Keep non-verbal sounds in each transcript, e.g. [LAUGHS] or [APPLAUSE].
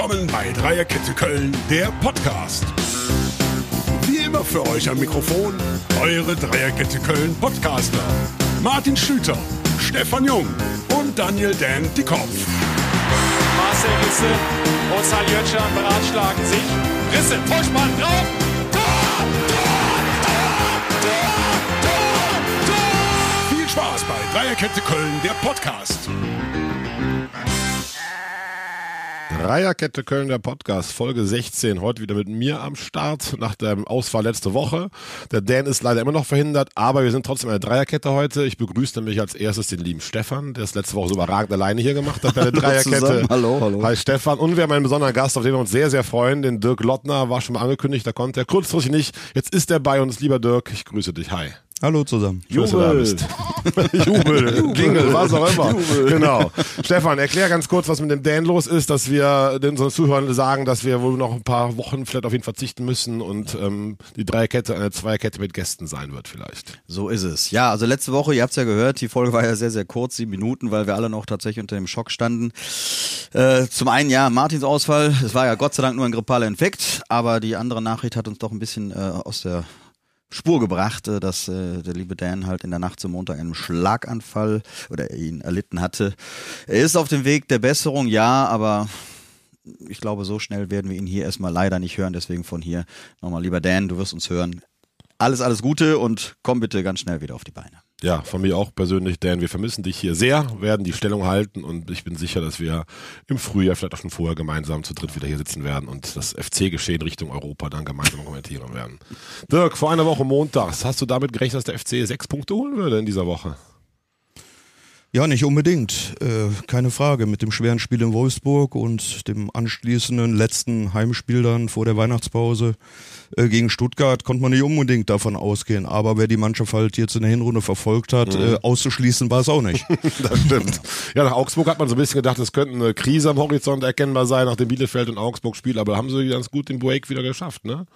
willkommen bei Dreierkette Köln, der Podcast. Wie immer für euch am Mikrofon eure Dreierkette Köln Podcaster. Martin Schlüter, Stefan Jung und Daniel Dan Dickhoff. Marcel Risse und Saljötschan beratschlagen sich. Risse, Vorspann drauf. Tor, Tor, Tor. Viel Spaß bei Dreierkette Köln, der Podcast. Dreierkette Köln, der Podcast, Folge 16. Heute wieder mit mir am Start nach dem Ausfall letzte Woche. Der Dan ist leider immer noch verhindert, aber wir sind trotzdem eine Dreierkette heute. Ich begrüße nämlich als erstes den lieben Stefan, der es letzte Woche so überragend alleine hier gemacht hat bei der [LAUGHS] Dreierkette. Hallo, hallo. Hi Stefan. Und wir haben einen besonderen Gast, auf den wir uns sehr, sehr freuen. Den Dirk Lottner war schon mal angekündigt, da konnte er kurzfristig nicht. Jetzt ist er bei uns. Lieber Dirk, ich grüße dich. Hi. Hallo zusammen. Bist. [LAUGHS] Jubel, Jingle, was auch immer. Genau. Stefan, erklär ganz kurz, was mit dem Dan los ist, dass wir den unseren Zuhörern sagen, dass wir wohl noch ein paar Wochen vielleicht auf ihn verzichten müssen und ähm, die Dreierkette eine Zweierkette mit Gästen sein wird vielleicht. So ist es. Ja, also letzte Woche, ihr habt es ja gehört, die Folge war ja sehr, sehr kurz, sieben Minuten, weil wir alle noch tatsächlich unter dem Schock standen. Äh, zum einen, ja, Martins Ausfall, es war ja Gott sei Dank nur ein grippaler Infekt, aber die andere Nachricht hat uns doch ein bisschen äh, aus der Spur gebracht, äh, dass äh, der liebe Dan halt in der Nacht zum Montag einen Schlaganfall oder ihn erlitten hatte. Er ist auf dem Weg der Besserung, ja, aber ich glaube, so schnell werden wir ihn hier erstmal leider nicht hören. Deswegen von hier nochmal, lieber Dan, du wirst uns hören. Alles, alles Gute und komm bitte ganz schnell wieder auf die Beine. Ja, von mir auch persönlich, Dan, wir vermissen dich hier sehr, werden die Stellung halten und ich bin sicher, dass wir im Frühjahr, vielleicht auch schon vorher gemeinsam zu dritt wieder hier sitzen werden und das FC-Geschehen Richtung Europa dann gemeinsam kommentieren werden. Dirk, vor einer Woche montags, hast du damit gerechnet, dass der FC sechs Punkte holen würde in dieser Woche? Ja, nicht unbedingt. Äh, keine Frage. Mit dem schweren Spiel in Wolfsburg und dem anschließenden letzten Heimspiel dann vor der Weihnachtspause äh, gegen Stuttgart konnte man nicht unbedingt davon ausgehen. Aber wer die Mannschaft halt jetzt in der Hinrunde verfolgt hat, mhm. äh, auszuschließen war es auch nicht. [LAUGHS] das stimmt. Ja, nach Augsburg hat man so ein bisschen gedacht, es könnte eine Krise am Horizont erkennbar sein nach dem Bielefeld- und Augsburg-Spiel. Aber haben sie ganz gut den Break wieder geschafft, ne?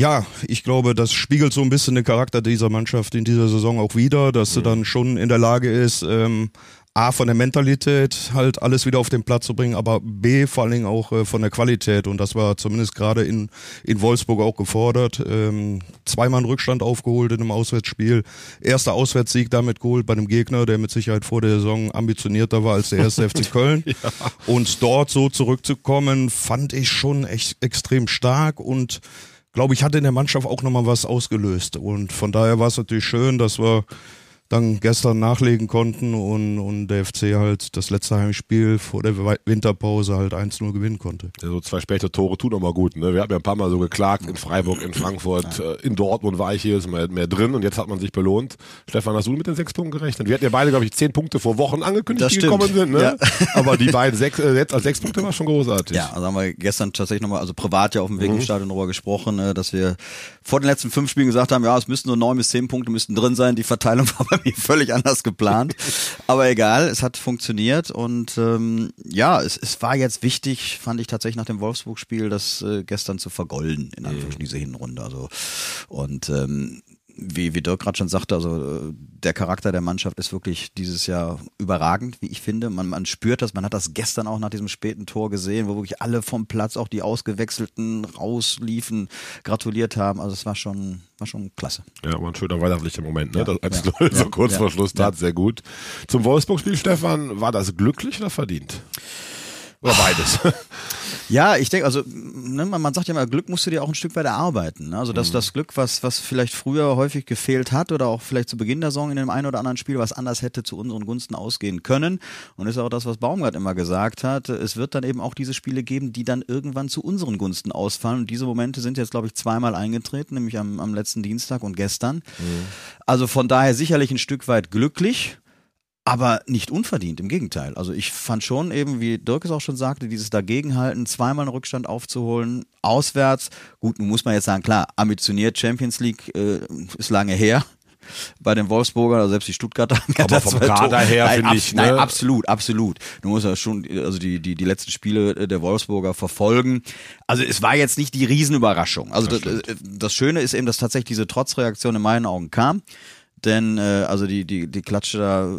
Ja, ich glaube, das spiegelt so ein bisschen den Charakter dieser Mannschaft in dieser Saison auch wieder, dass sie dann schon in der Lage ist, ähm, A, von der Mentalität halt alles wieder auf den Platz zu bringen, aber B, vor allen Dingen auch äh, von der Qualität. Und das war zumindest gerade in, in Wolfsburg auch gefordert. Ähm, zweimal einen Rückstand aufgeholt in einem Auswärtsspiel. Erster Auswärtssieg damit geholt bei einem Gegner, der mit Sicherheit vor der Saison ambitionierter war als der erste FC [LAUGHS] Köln. ja. Und dort so zurückzukommen, fand ich schon echt extrem stark und glaube ich, hat in der Mannschaft auch nochmal was ausgelöst. Und von daher war es natürlich schön, dass wir dann gestern nachlegen konnten und, und der FC halt das letzte Heimspiel vor der Winterpause halt 1-0 gewinnen konnte. Ja, so zwei späte Tore tun auch mal gut. Ne? Wir haben ja ein paar Mal so geklagt in Freiburg, in Frankfurt, ja. Äh, in Dortmund war ich hier, ist mehr, mehr drin und jetzt hat man sich belohnt. Stefan, hast du mit den sechs Punkten gerechnet? Wir hatten ja beide, glaube ich, zehn Punkte vor Wochen angekündigt, das die stimmt. gekommen sind. Ne? Ja. [LAUGHS] Aber die beiden sechs, äh, jetzt als sechs Punkte war schon großartig. Ja, also haben wir gestern tatsächlich nochmal, also privat ja auf dem Weg mhm. im Stadion darüber gesprochen, äh, dass wir vor den letzten fünf Spielen gesagt haben, ja, es müssten nur neun bis zehn Punkte müssten drin sein. Die Verteilung [LAUGHS] war bei mir [LAUGHS] völlig anders geplant. Aber egal, es hat funktioniert und ähm, ja, es, es war jetzt wichtig, fand ich tatsächlich nach dem Wolfsburg-Spiel, das äh, gestern zu vergolden, in Anführungsstrichen diese Hinrunde. Also und ähm, wie, wie Dirk gerade schon sagte, also der Charakter der Mannschaft ist wirklich dieses Jahr überragend, wie ich finde. Man, man spürt das, man hat das gestern auch nach diesem späten Tor gesehen, wo wirklich alle vom Platz, auch die Ausgewechselten rausliefen, gratuliert haben. Also es war schon, war schon klasse. Ja, war ein schöner weihnachtlicher Moment, ne? Ja, das 1 ja, [LAUGHS] so kurz ja, vor Schluss tat sehr gut. Zum Wolfsburg-Spiel, Stefan, war das glücklich oder verdient? Oder beides? [LAUGHS] Ja, ich denke, also ne, man, man sagt ja immer, Glück musst du dir auch ein Stück weit erarbeiten. Ne? Also das, das Glück, was, was vielleicht früher häufig gefehlt hat oder auch vielleicht zu Beginn der Saison in dem einen oder anderen Spiel, was anders hätte zu unseren Gunsten ausgehen können. Und ist auch das, was Baumgart immer gesagt hat. Es wird dann eben auch diese Spiele geben, die dann irgendwann zu unseren Gunsten ausfallen. Und diese Momente sind jetzt, glaube ich, zweimal eingetreten, nämlich am, am letzten Dienstag und gestern. Also von daher sicherlich ein Stück weit glücklich. Aber nicht unverdient, im Gegenteil. Also ich fand schon eben, wie Dirk es auch schon sagte, dieses Dagegenhalten, zweimal einen Rückstand aufzuholen, auswärts. Gut, nun muss man jetzt sagen, klar, ambitioniert Champions League äh, ist lange her. [LAUGHS] Bei den Wolfsburger, also selbst die Stuttgarter. Aber vom Kader her nein, finde ich, Nein, ne? absolut, absolut. Du musst ja schon, also die, die, die letzten Spiele der Wolfsburger verfolgen. Also es war jetzt nicht die Riesenüberraschung. Also das, das, das Schöne ist eben, dass tatsächlich diese Trotzreaktion in meinen Augen kam. Denn äh, also die, die, die Klatsche da,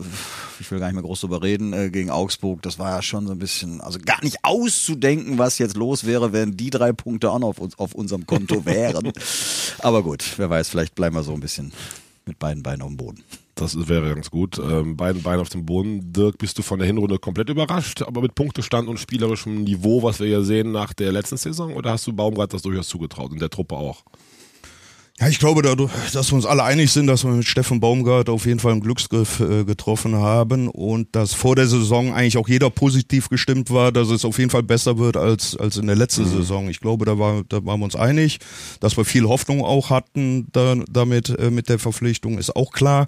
ich will gar nicht mehr groß drüber reden, äh, gegen Augsburg, das war ja schon so ein bisschen, also gar nicht auszudenken, was jetzt los wäre, wenn die drei Punkte auch noch auf, uns, auf unserem Konto [LAUGHS] wären. Aber gut, wer weiß, vielleicht bleiben wir so ein bisschen mit beiden Beinen auf dem Boden. Das wäre ganz gut. Ähm, beiden Beinen auf dem Boden. Dirk, bist du von der Hinrunde komplett überrascht, aber mit Punktestand und spielerischem Niveau, was wir ja sehen nach der letzten Saison? Oder hast du Baumgart das durchaus zugetraut und der Truppe auch? Ja, ich glaube, dadurch, dass wir uns alle einig sind, dass wir mit Steffen Baumgart auf jeden Fall einen Glücksgriff äh, getroffen haben und dass vor der Saison eigentlich auch jeder positiv gestimmt war, dass es auf jeden Fall besser wird als, als in der letzten mhm. Saison. Ich glaube, da, war, da waren wir uns einig, dass wir viel Hoffnung auch hatten da, damit äh, mit der Verpflichtung, ist auch klar.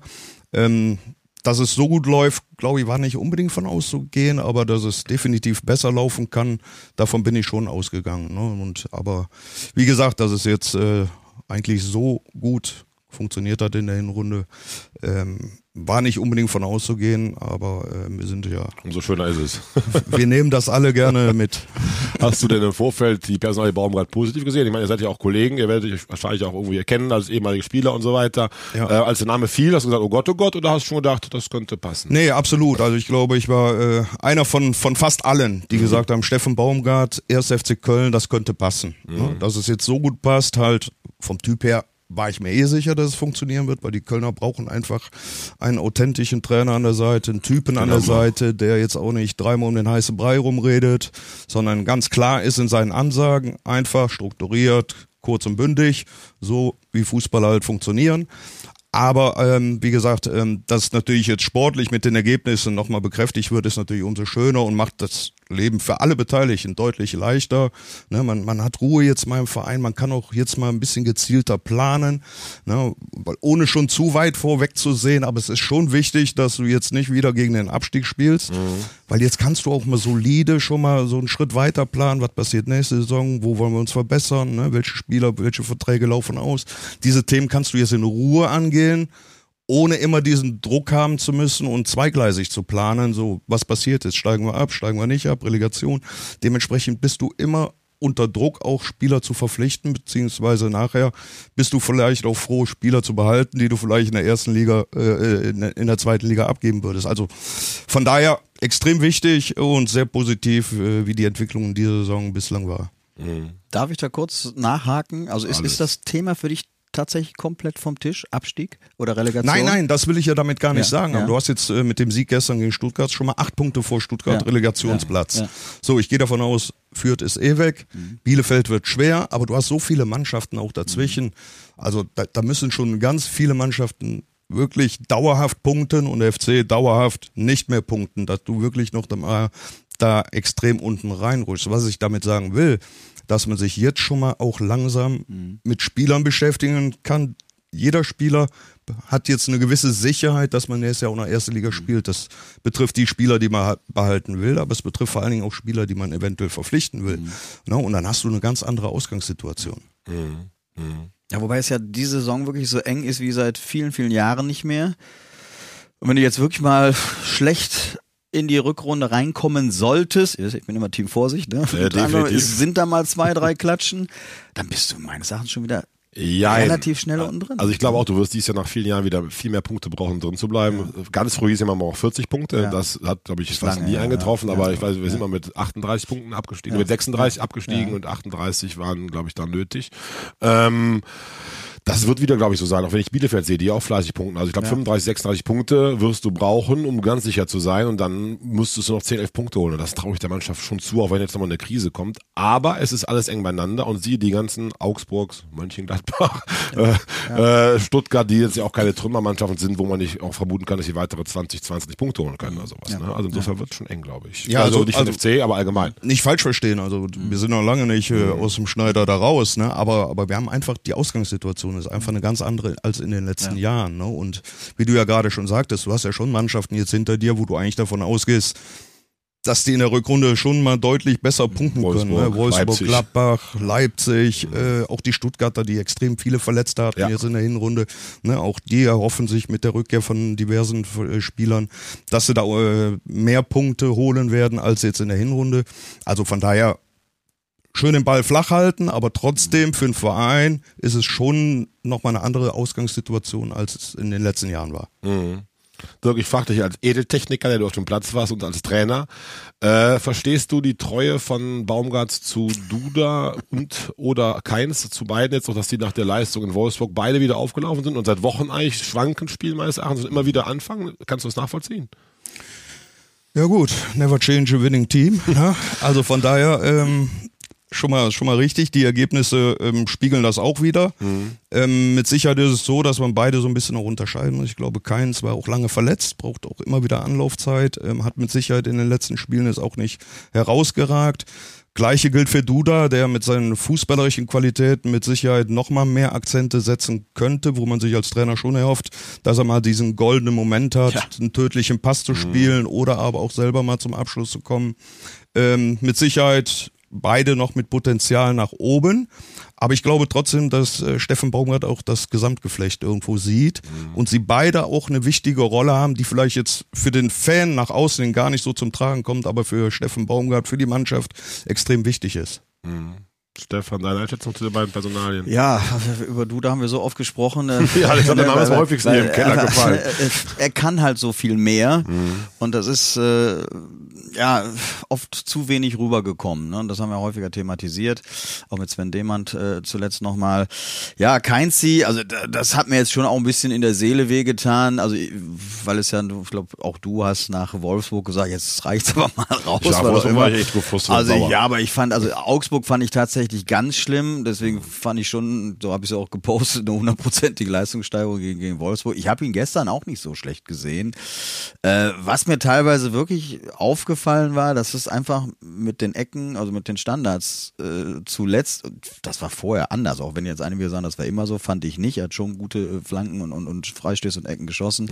Ähm, dass es so gut läuft, glaube ich, war nicht unbedingt von auszugehen, aber dass es definitiv besser laufen kann, davon bin ich schon ausgegangen. Ne? Und aber wie gesagt, dass es jetzt äh, eigentlich so gut funktioniert hat in der Hinrunde. Ähm, war nicht unbedingt von auszugehen, aber äh, wir sind ja. Umso schöner ist es. [LAUGHS] wir nehmen das alle gerne mit. Hast du denn im Vorfeld die Personalie Baumgart positiv gesehen? Ich meine, ihr seid ja auch Kollegen, ihr werdet euch wahrscheinlich auch irgendwie erkennen als ehemalige Spieler und so weiter. Ja. Äh, als der Name fiel, hast du gesagt, oh Gott, oh Gott, oder hast du schon gedacht, das könnte passen? Nee, absolut. Also ich glaube, ich war äh, einer von, von fast allen, die mhm. gesagt haben, Steffen Baumgart, 1. FC Köln, das könnte passen. Mhm. Ja, dass es jetzt so gut passt, halt vom Typ her war ich mir eh sicher, dass es funktionieren wird, weil die Kölner brauchen einfach einen authentischen Trainer an der Seite, einen Typen an der genau. Seite, der jetzt auch nicht dreimal um den heißen Brei rumredet, sondern ganz klar ist in seinen Ansagen, einfach strukturiert, kurz und bündig, so wie Fußball halt funktionieren. Aber ähm, wie gesagt, ähm, dass natürlich jetzt sportlich mit den Ergebnissen nochmal bekräftigt wird, ist natürlich umso schöner und macht das Leben für alle Beteiligten deutlich leichter. Ne, man, man hat Ruhe jetzt mal im Verein, man kann auch jetzt mal ein bisschen gezielter planen, ne, ohne schon zu weit vorweg zu sehen. Aber es ist schon wichtig, dass du jetzt nicht wieder gegen den Abstieg spielst, mhm. weil jetzt kannst du auch mal solide schon mal so einen Schritt weiter planen. Was passiert nächste Saison? Wo wollen wir uns verbessern? Ne, welche Spieler, welche Verträge laufen aus? Diese Themen kannst du jetzt in Ruhe angehen ohne immer diesen Druck haben zu müssen und zweigleisig zu planen, so was passiert ist, steigen wir ab, steigen wir nicht ab, Relegation. Dementsprechend bist du immer unter Druck auch Spieler zu verpflichten, beziehungsweise nachher bist du vielleicht auch froh, Spieler zu behalten, die du vielleicht in der ersten Liga, äh, in der zweiten Liga abgeben würdest. Also von daher extrem wichtig und sehr positiv, äh, wie die Entwicklung in dieser Saison bislang war. Mhm. Darf ich da kurz nachhaken? Also ist, ist das Thema für dich tatsächlich komplett vom Tisch? Abstieg oder Relegation? Nein, nein, das will ich ja damit gar nicht ja, sagen. Aber du hast jetzt äh, mit dem Sieg gestern gegen Stuttgart schon mal acht Punkte vor Stuttgart ja, Relegationsplatz. So, ich gehe davon aus, Fürth ist eh weg. Mhm. Bielefeld wird schwer, aber du hast so viele Mannschaften auch dazwischen. Mhm. Also da, da müssen schon ganz viele Mannschaften wirklich dauerhaft punkten und der FC dauerhaft nicht mehr punkten, dass du wirklich noch da, da extrem unten reinrutschst. Was ich damit sagen will, dass man sich jetzt schon mal auch langsam mhm. mit Spielern beschäftigen kann. Jeder Spieler hat jetzt eine gewisse Sicherheit, dass man nächstes Jahr auch in der ersten Liga mhm. spielt. Das betrifft die Spieler, die man behalten will, aber es betrifft vor allen Dingen auch Spieler, die man eventuell verpflichten will. Mhm. No, und dann hast du eine ganz andere Ausgangssituation. Mhm. Mhm. Ja, wobei es ja diese Saison wirklich so eng ist wie seit vielen, vielen Jahren nicht mehr. Und wenn du jetzt wirklich mal schlecht in die Rückrunde reinkommen solltest, ich bin immer Team Vorsicht, ne? Ja, sind da mal zwei, drei [LAUGHS] Klatschen, dann bist du meines Erachtens schon wieder ja, relativ schnell unten drin. Also ich glaube auch, du wirst dieses Jahr nach vielen Jahren wieder viel mehr Punkte brauchen, drin zu bleiben. Ja. Ganz früh hieß immer mal auch 40 Punkte. Ja. Das hat, glaube ich, fast nie eingetroffen, aber ich weiß, wir sind mal mit 38 Punkten abgestiegen, mit 36 abgestiegen und 38 waren, glaube ich, da nötig. Ähm, das wird wieder, glaube ich, so sein, auch wenn ich Bielefeld sehe, die auch fleißig punkten. Also ich glaube, ja. 35, 36 Punkte wirst du brauchen, um ganz sicher zu sein. Und dann müsstest du noch 10, 11 Punkte holen. Und das traue ich der Mannschaft schon zu, auch wenn jetzt nochmal eine Krise kommt. Aber es ist alles eng beieinander. Und siehe die ganzen Augsburgs, Mönchengladbach, [LAUGHS] ja. Äh, äh, Stuttgart, die jetzt ja auch keine Trümmermannschaften sind, wo man nicht auch vermuten kann, dass sie weitere 20, 20 Punkte holen können oder sowas. Ja. Ne? Also insofern wird es schon eng, glaube ich. Ja, also, also nicht also, FC, aber allgemein. Nicht falsch verstehen. Also mhm. wir sind noch lange nicht äh, mhm. aus dem Schneider da raus. Ne? Aber, aber wir haben einfach die Ausgangssituation ist einfach eine ganz andere als in den letzten ja. Jahren. Ne? Und wie du ja gerade schon sagtest, du hast ja schon Mannschaften jetzt hinter dir, wo du eigentlich davon ausgehst, dass die in der Rückrunde schon mal deutlich besser punkten Wolfsburg, können. Ne? Wolfsburg, Leipzig. Gladbach, Leipzig, äh, auch die Stuttgarter, die extrem viele Verletzte hatten ja. jetzt in der Hinrunde. Ne? Auch die erhoffen sich mit der Rückkehr von diversen äh, Spielern, dass sie da äh, mehr Punkte holen werden als jetzt in der Hinrunde. Also von daher schön den Ball flach halten, aber trotzdem für den Verein ist es schon nochmal eine andere Ausgangssituation, als es in den letzten Jahren war. Dirk, ich frage dich als Edeltechniker, der du auf dem Platz warst und als Trainer, äh, verstehst du die Treue von Baumgart zu Duda und oder Keins zu beiden jetzt noch, dass die nach der Leistung in Wolfsburg beide wieder aufgelaufen sind und seit Wochen eigentlich schwanken spielen meines Erachtens und immer wieder anfangen? Kannst du das nachvollziehen? Ja gut, never change a winning team. Ne? Also von daher ähm, schon mal schon mal richtig. Die Ergebnisse ähm, spiegeln das auch wieder. Ähm, mit Sicherheit ist es so, dass man beide so ein bisschen auch unterscheiden muss. Ich glaube, Keins war auch lange verletzt, braucht auch immer wieder Anlaufzeit, ähm, hat mit Sicherheit in den letzten Spielen jetzt auch nicht herausgeragt. Gleiche gilt für Duda, der mit seinen fußballerischen Qualitäten mit Sicherheit nochmal mehr Akzente setzen könnte, wo man sich als Trainer schon erhofft, dass er mal diesen goldenen Moment hat, einen tödlichen Pass zu spielen oder aber auch selber mal zum Abschluss zu kommen. Ähm, mit Sicherheit beide noch mit Potenzial nach oben. Aber ich glaube trotzdem, dass äh, Steffen Baumgart auch das Gesamtgeflecht irgendwo sieht und sie beide auch eine wichtige Rolle haben, die vielleicht jetzt für den Fan nach außen gar nicht so zum Tragen kommt, aber für Steffen Baumgart, für die Mannschaft extrem wichtig ist. Stefan, deine Einschätzung zu den beiden Personalien? Ja, [LAUGHS] über Duda haben wir so oft gesprochen. äh, [LAUGHS] Ja, Alexander Name ist am häufigsten hier im Keller er, [LAUGHS] gefallen. Er, kann halt so viel mehr und das ist äh, ja oft zu wenig rübergekommen. Ne? Und das haben wir häufiger thematisiert, auch mit Sven Demand äh, zuletzt nochmal. Ja, Keinzi, also da- das hat mir jetzt schon auch ein bisschen in der Seele wehgetan, also weil es ja, ich glaube, auch du hast nach Wolfsburg gesagt, jetzt reicht's aber mal raus. Ja, Wolfsburg war ich echt gefrustet Also ja, aber ich fand, also Augsburg fand ich tatsächlich ganz schlimm. Deswegen fand ich schon, so habe ich es auch gepostet, eine hundertprozentige Leistungssteigerung gegen, gegen Wolfsburg. Ich habe ihn gestern auch nicht so schlecht gesehen. Äh, was mir teilweise wirklich aufgefallen war, dass es einfach mit den Ecken, also mit den Standards äh, zuletzt, das war vorher anders, auch wenn jetzt einige sagen, das war immer so, fand ich nicht. Er hat schon gute äh, Flanken und, und, und Freistöße und Ecken geschossen.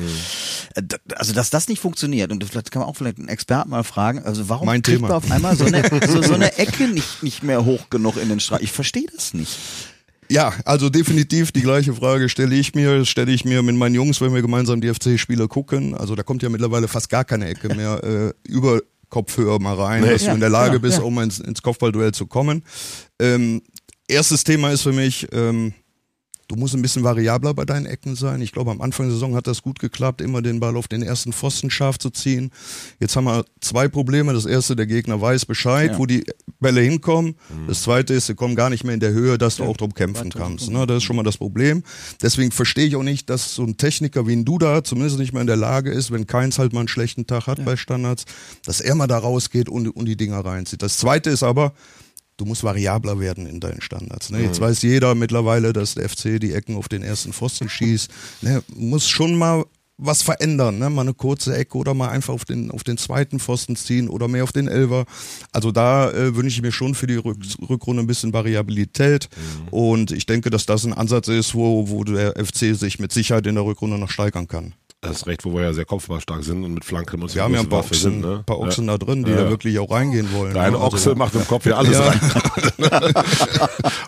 Äh, da- also, dass das nicht funktioniert, und vielleicht kann man auch vielleicht einen Experten mal fragen, also warum Mein kriegt Thema. man auf einmal so eine, so, so eine [LAUGHS] Ecke nicht, nicht mehr hoch genug in den Strahl? Ich verstehe das nicht. Ja, also definitiv die gleiche Frage stelle ich mir, stelle ich mir mit meinen Jungs, wenn wir gemeinsam die FC-Spiele gucken. Also da kommt ja mittlerweile fast gar keine Ecke mehr äh, über Kopfhörer mal rein, dass Ja, du in der Lage genau, bist, ja. um ins, ins Kopfballduell zu kommen. Ähm, erstes Thema ist für mich, ähm, du musst ein bisschen variabler bei deinen Ecken sein. Ich glaube, am Anfang der Saison hat das gut geklappt, immer den Ball auf den ersten Pfosten scharf zu ziehen. Jetzt haben wir zwei Probleme. Das erste, der Gegner weiß Bescheid, Ja. wo die Bälle hinkommen. Das zweite ist, sie kommen gar nicht mehr in der Höhe, dass du auch drum kämpfen kannst. Ne? Das ist schon mal das Problem. Deswegen verstehe ich auch nicht, dass so ein Techniker wie ein Duda zumindest nicht mehr in der Lage ist, wenn Keins halt mal einen schlechten Tag hat bei Standards, dass er mal da rausgeht und, und die Dinger reinzieht. Das zweite ist aber, du musst variabler werden in deinen Standards. Ne? Jetzt weiß jeder mittlerweile, dass der FC die Ecken auf den ersten Pfosten schießt. Ne? Muss schon mal was verändern, ne? mal eine kurze Ecke oder mal einfach auf den, auf den zweiten Pfosten ziehen oder mehr auf den Elfer. Also da äh, wünsche ich mir schon für die Rück Rückrunde ein bisschen Variabilität und ich denke, dass das ein Ansatz ist, wo, wo der FC sich mit Sicherheit in der Rückrunde noch steigern kann. Das ist recht, wo wir ja sehr kopfballstark sind und mit Flanken uns Wir haben ja ein paar Waffe Ochsen, sind, ne? paar Ochsen ja. da drin, die Ja. da wirklich auch reingehen wollen. Der eine ne? Also- Ochse macht im Kopf ja alles [LAUGHS] Ja. rein.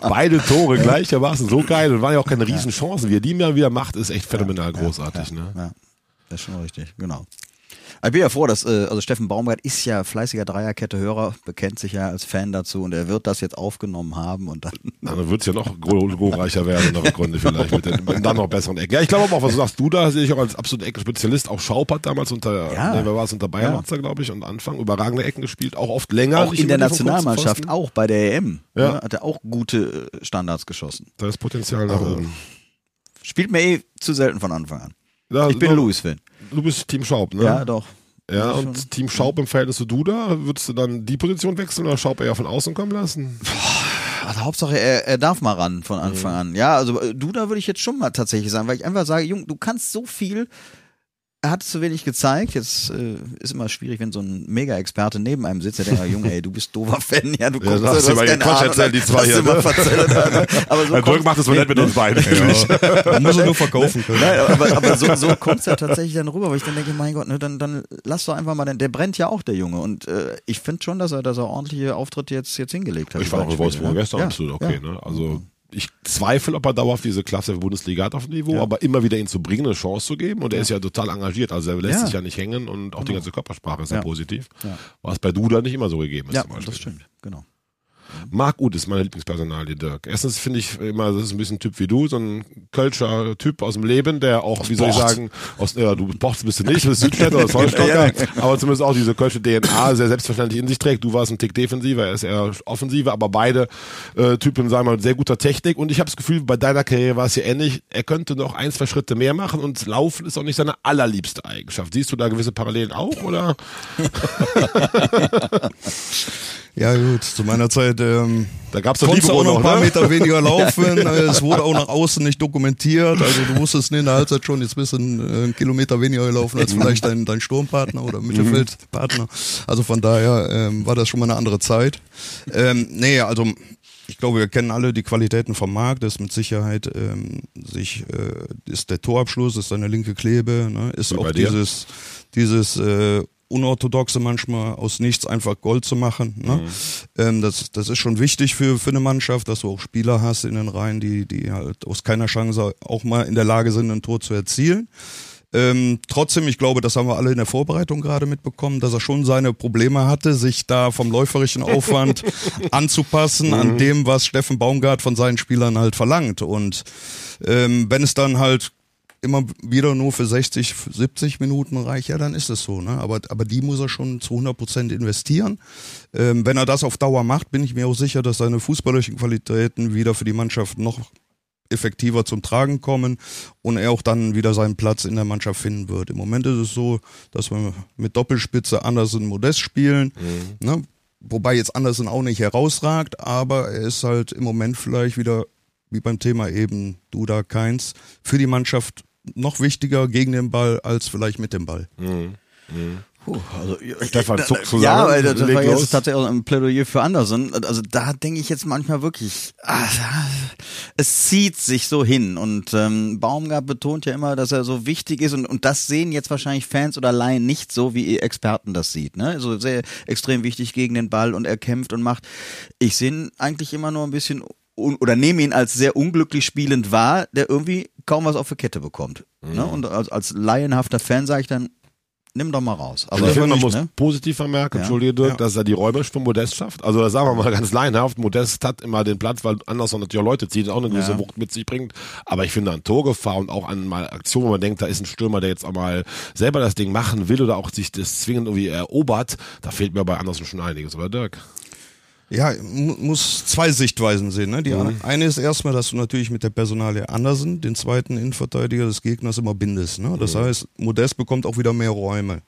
[LAUGHS] Beide Tore gleichermaßen so geil und waren ja auch keine Riesenchancen. Wie er die mal wieder macht, ist echt phänomenal großartig. Ne? Ja, das ist schon richtig, genau. Ich bin ja froh, dass, äh, also Steffen Baumgart ist ja fleißiger Dreierkette-Hörer, bekennt sich ja als Fan dazu und er wird das jetzt aufgenommen haben und dann. Dann wird es ja noch glorreicher werden in der Rückrunde vielleicht mit, den, mit dann noch besseren Ecken. Ja, ich glaube aber auch, was du sagst, du da sehe ich auch als absoluter Eckenspezialist. Auch Schaupert damals unter, Ja. ne, wer war es, unter Bayernotzer, glaube ich, und Anfang überragende Ecken gespielt, auch oft länger. Auch in der Nationalmannschaft, auch bei der EM, Ja. ne, hat er auch gute äh, Standards geschossen. Da ist Potenzial nach oben. Spielt mir eh zu selten von Anfang an. Ja, Ich bin Louis-Fan. Du bist Team Schaub, ne? Ja, doch. Ja, und Team Schaub im Verhältnis zu Duda, würdest du dann die Position wechseln oder Schaub eher von außen kommen lassen? Also Hauptsache, er, er darf mal ran von Anfang Mhm. an. Ja, also äh, du, da würde ich jetzt schon mal tatsächlich sagen, weil ich einfach sage, Jung, du kannst so viel. Er hat zu wenig gezeigt. Jetzt äh, ist immer schwierig, wenn so ein Mega-Experte neben einem sitzt, der denkt, Junge, ey, du bist doofer Fan, ja, du Ja, guckst, du hast du keine Ahnung, erzählt, die zwei hast hier, ne? ne? Aber so Dirk kommt- macht es so nett mit uns beiden. [LAUGHS] Man muss er nur verkaufen können. Nein, aber, aber [LAUGHS] so, so kommt es ja tatsächlich dann rüber, weil ich dann denke, mein Gott, ne, dann, dann lass doch einfach mal, den, der brennt ja auch, der Junge. Und äh, ich finde schon, dass er, dass er ordentliche Auftritte jetzt, jetzt hingelegt hat. Ich war auch in Wolfsburg Spiele, gestern ja. absolut Ja. okay. Ne? Also ich zweifle, ob er dauerhaft diese Klasse der Bundesliga hat auf dem Niveau, aber immer wieder ihn zu bringen, eine Chance zu geben. Und er ist ja total engagiert. Also er lässt Ja. sich ja nicht hängen und auch die ganze Körpersprache ist ja, Ja. positiv. Ja. Was bei Duda nicht immer so gegeben ist Ja, zum Beispiel. das stimmt, genau. Marc Uth ist meine Lieblingspersonalie, Dirk. Erstens finde ich immer, das ist ein bisschen ein Typ wie du, so ein Kölscher Typ aus dem Leben, der auch, wie soll ich sagen, aus, ja, du Bocht bist du nicht, du bist Südstädter oder [LAUGHS] Zollstocker, aber zumindest auch diese Kölsche DNA sehr selbstverständlich in sich trägt. Du warst ein Tick defensiver, er ist eher offensiver, aber beide äh, Typen, sagen wir mal, mit sehr guter Technik und ich habe das Gefühl, bei deiner Karriere war es hier ähnlich, er könnte noch ein, zwei Schritte mehr machen und Laufen ist auch nicht seine allerliebste Eigenschaft. Siehst du da gewisse Parallelen auch, oder? [LAUGHS] Ja gut, zu meiner Zeit ähm, Da du Libero auch noch ein paar ne? Meter weniger [LAUGHS] laufen. Es wurde auch nach außen nicht dokumentiert. Also du wusstest in der Halbzeit schon, jetzt bist du einen, äh, Kilometer weniger gelaufen als vielleicht dein, dein Sturmpartner oder Mittelfeldpartner. Also von daher ähm, war das schon mal eine andere Zeit. Ähm, nee, also ich glaube, wir kennen alle die Qualitäten vom Markt. Das ist mit Sicherheit ähm, sich äh, ist der Torabschluss, ist seine linke Klebe, ne? ist Wie auch dieses dieses äh, unorthodoxe manchmal aus nichts einfach Gold zu machen. Ne? Ähm, das, das ist schon wichtig für, für eine Mannschaft, dass du auch Spieler hast in den Reihen, die, die halt aus keiner Chance auch mal in der Lage sind, ein Tor zu erzielen. Ähm, trotzdem, ich glaube, das haben wir alle in der Vorbereitung gerade mitbekommen, dass er schon seine Probleme hatte, sich da vom läuferischen Aufwand [LAUGHS] anzupassen an dem, was Steffen Baumgart von seinen Spielern halt verlangt. Und ähm, wenn es dann halt immer wieder nur für 60, 70 Minuten reicht, ja, dann ist es so. Ne? Aber, aber die muss er schon zu 100 Prozent investieren. Ähm, wenn er das auf Dauer macht, bin ich mir auch sicher, dass seine fußballerischen Qualitäten wieder für die Mannschaft noch effektiver zum Tragen kommen und er auch dann wieder seinen Platz in der Mannschaft finden wird. Im Moment ist es so, dass wir mit Doppelspitze Andersen Modest spielen. Ne? Wobei jetzt Andersen auch nicht herausragt, aber er ist halt im Moment vielleicht wieder, wie beim Thema eben Duda Keins, für die Mannschaft noch wichtiger gegen den Ball als vielleicht mit dem Ball. Puh, also, Stefan, da- zuck zusammen, Ja, weil das war jetzt tatsächlich auch ein Plädoyer für Anderson. Also da denke ich jetzt manchmal wirklich, ah, es zieht sich so hin. Und ähm, Baumgart betont ja immer, dass er so wichtig ist. Und, und das sehen jetzt wahrscheinlich Fans oder Laien nicht so, wie ihr Experten das sieht. Ne? So sehr extrem wichtig gegen den Ball und er kämpft und macht. Ich sehe ihn eigentlich immer nur ein bisschen oder nehme ihn als sehr unglücklich spielend wahr, der irgendwie kaum was auf die Kette bekommt. Ne? Und als, als laienhafter Fan sage ich dann, nimm doch mal raus. Aber ich finde, man muss ne? positiv vermerken, Ja. Entschuldige Dirk, Ja. dass er die Räume für Modest schafft. Also das sagen wir mal ganz laienhaft, Modest hat immer den Platz, weil Anderson natürlich auch Leute zieht und auch eine gewisse Ja. Wucht mit sich bringt. Aber ich finde an Torgefahr und auch an mal Aktionen, wo man denkt, da ist ein Stürmer, der jetzt auch mal selber das Ding machen will oder auch sich das zwingend irgendwie erobert, da fehlt mir bei Anderson schon einiges, oder Dirk? Ja, mu- muss zwei Sichtweisen sehen. Ne? Die eine ist erstmal, dass du natürlich mit der Personalie Andersen, den zweiten Innenverteidiger des Gegners, immer bindest. Ne? Das heißt, Modest bekommt auch wieder mehr Räume.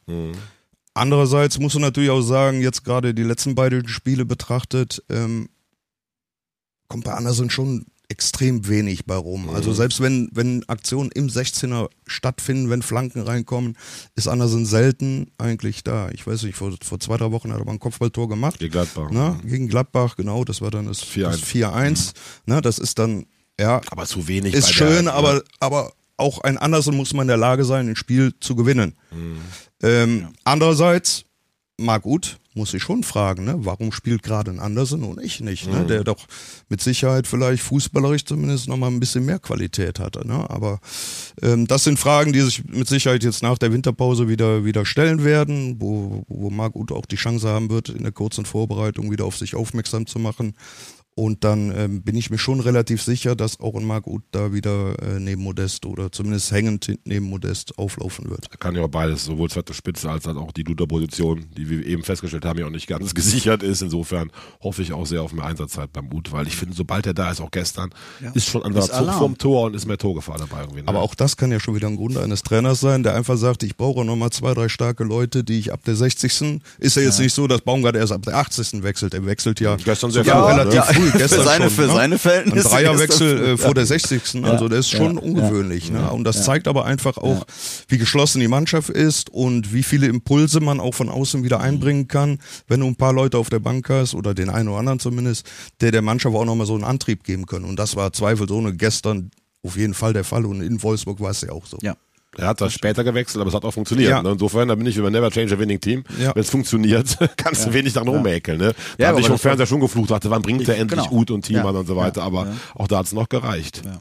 Andererseits musst du natürlich auch sagen, jetzt gerade die letzten beiden Spiele betrachtet, ähm, kommt bei Andersen schon extrem wenig bei rum. Also selbst wenn, wenn Aktionen im 16er stattfinden, wenn Flanken reinkommen, ist Andersen selten eigentlich da. Ich weiß nicht, vor, vor zwei, drei Wochen hat er mal ein Kopfballtor gemacht. Gegen Gladbach. Ne? Gegen Gladbach, genau, das war dann das 4-1. das 4-1. Ne? Das ist dann, ja, Aber zu wenig. ist bei schön, der, aber, aber auch ein Andersen muss man in der Lage sein, ein Spiel zu gewinnen. Ähm, Andererseits, Marc Uth muss ich schon fragen, ne? warum spielt gerade ein Andersen und ich nicht? Ne? Der doch mit Sicherheit vielleicht fußballerisch zumindest nochmal ein bisschen mehr Qualität hatte. Ne? Aber ähm, das sind Fragen, die sich mit Sicherheit jetzt nach der Winterpause wieder, wieder stellen werden, wo, wo Marc Uth auch die Chance haben wird, in der kurzen Vorbereitung wieder auf sich aufmerksam zu machen. Und dann ähm, bin ich mir schon relativ sicher, dass auch ein Marc Uth da wieder äh, neben Modest oder zumindest hängend neben Modest auflaufen wird. kann ja auch beides, sowohl zweite Spitze als auch die Duda-Position, die wir eben festgestellt haben, ja auch nicht ganz [LAUGHS] gesichert ist. Insofern hoffe ich auch sehr auf mehr Einsatzzeit beim Mut, weil ich finde, sobald er da ist, auch gestern, ist schon an der Zug vorm Tor und ist mehr Torgefahr dabei irgendwie. Ne? Aber auch das kann ja schon wieder ein Grund eines Trainers sein, der einfach sagt, ich brauche nochmal zwei, drei starke Leute, die ich ab der 60. Ist ja jetzt nicht so, dass Baumgart erst ab der 80. wechselt. Er wechselt ja Gestern sehr sogar früh, relativ ne? früh. Für Gestern seine- schon, für ne? seine Verhältnisse Ein Dreierwechsel äh, vor der 60. Also das ist schon ja, ungewöhnlich. Ne? Und das zeigt aber einfach auch, wie geschlossen die Mannschaft ist und wie viele Impulse man auch von außen wieder einbringen kann, wenn du ein paar Leute auf der Bank hast oder den einen oder anderen zumindest, der der Mannschaft auch nochmal so einen Antrieb geben können. Und das war zweifelsohne gestern auf jeden Fall der Fall und in Wolfsburg war es ja auch so. Ja. Er hat das später gewechselt, aber es hat auch funktioniert. Ja. Ne? Insofern, da bin ich über Never Change a Winning Team. Ja. Wenn es funktioniert, [LAUGHS] kannst du wenig daran rummäkeln. Ne? Da Ja, habe ich vom Fernseher schon geflucht, dachte, wann bringt der endlich genau. Ut und Ja. und so weiter. Ja. Aber Ja. auch da hat es noch gereicht. Ja.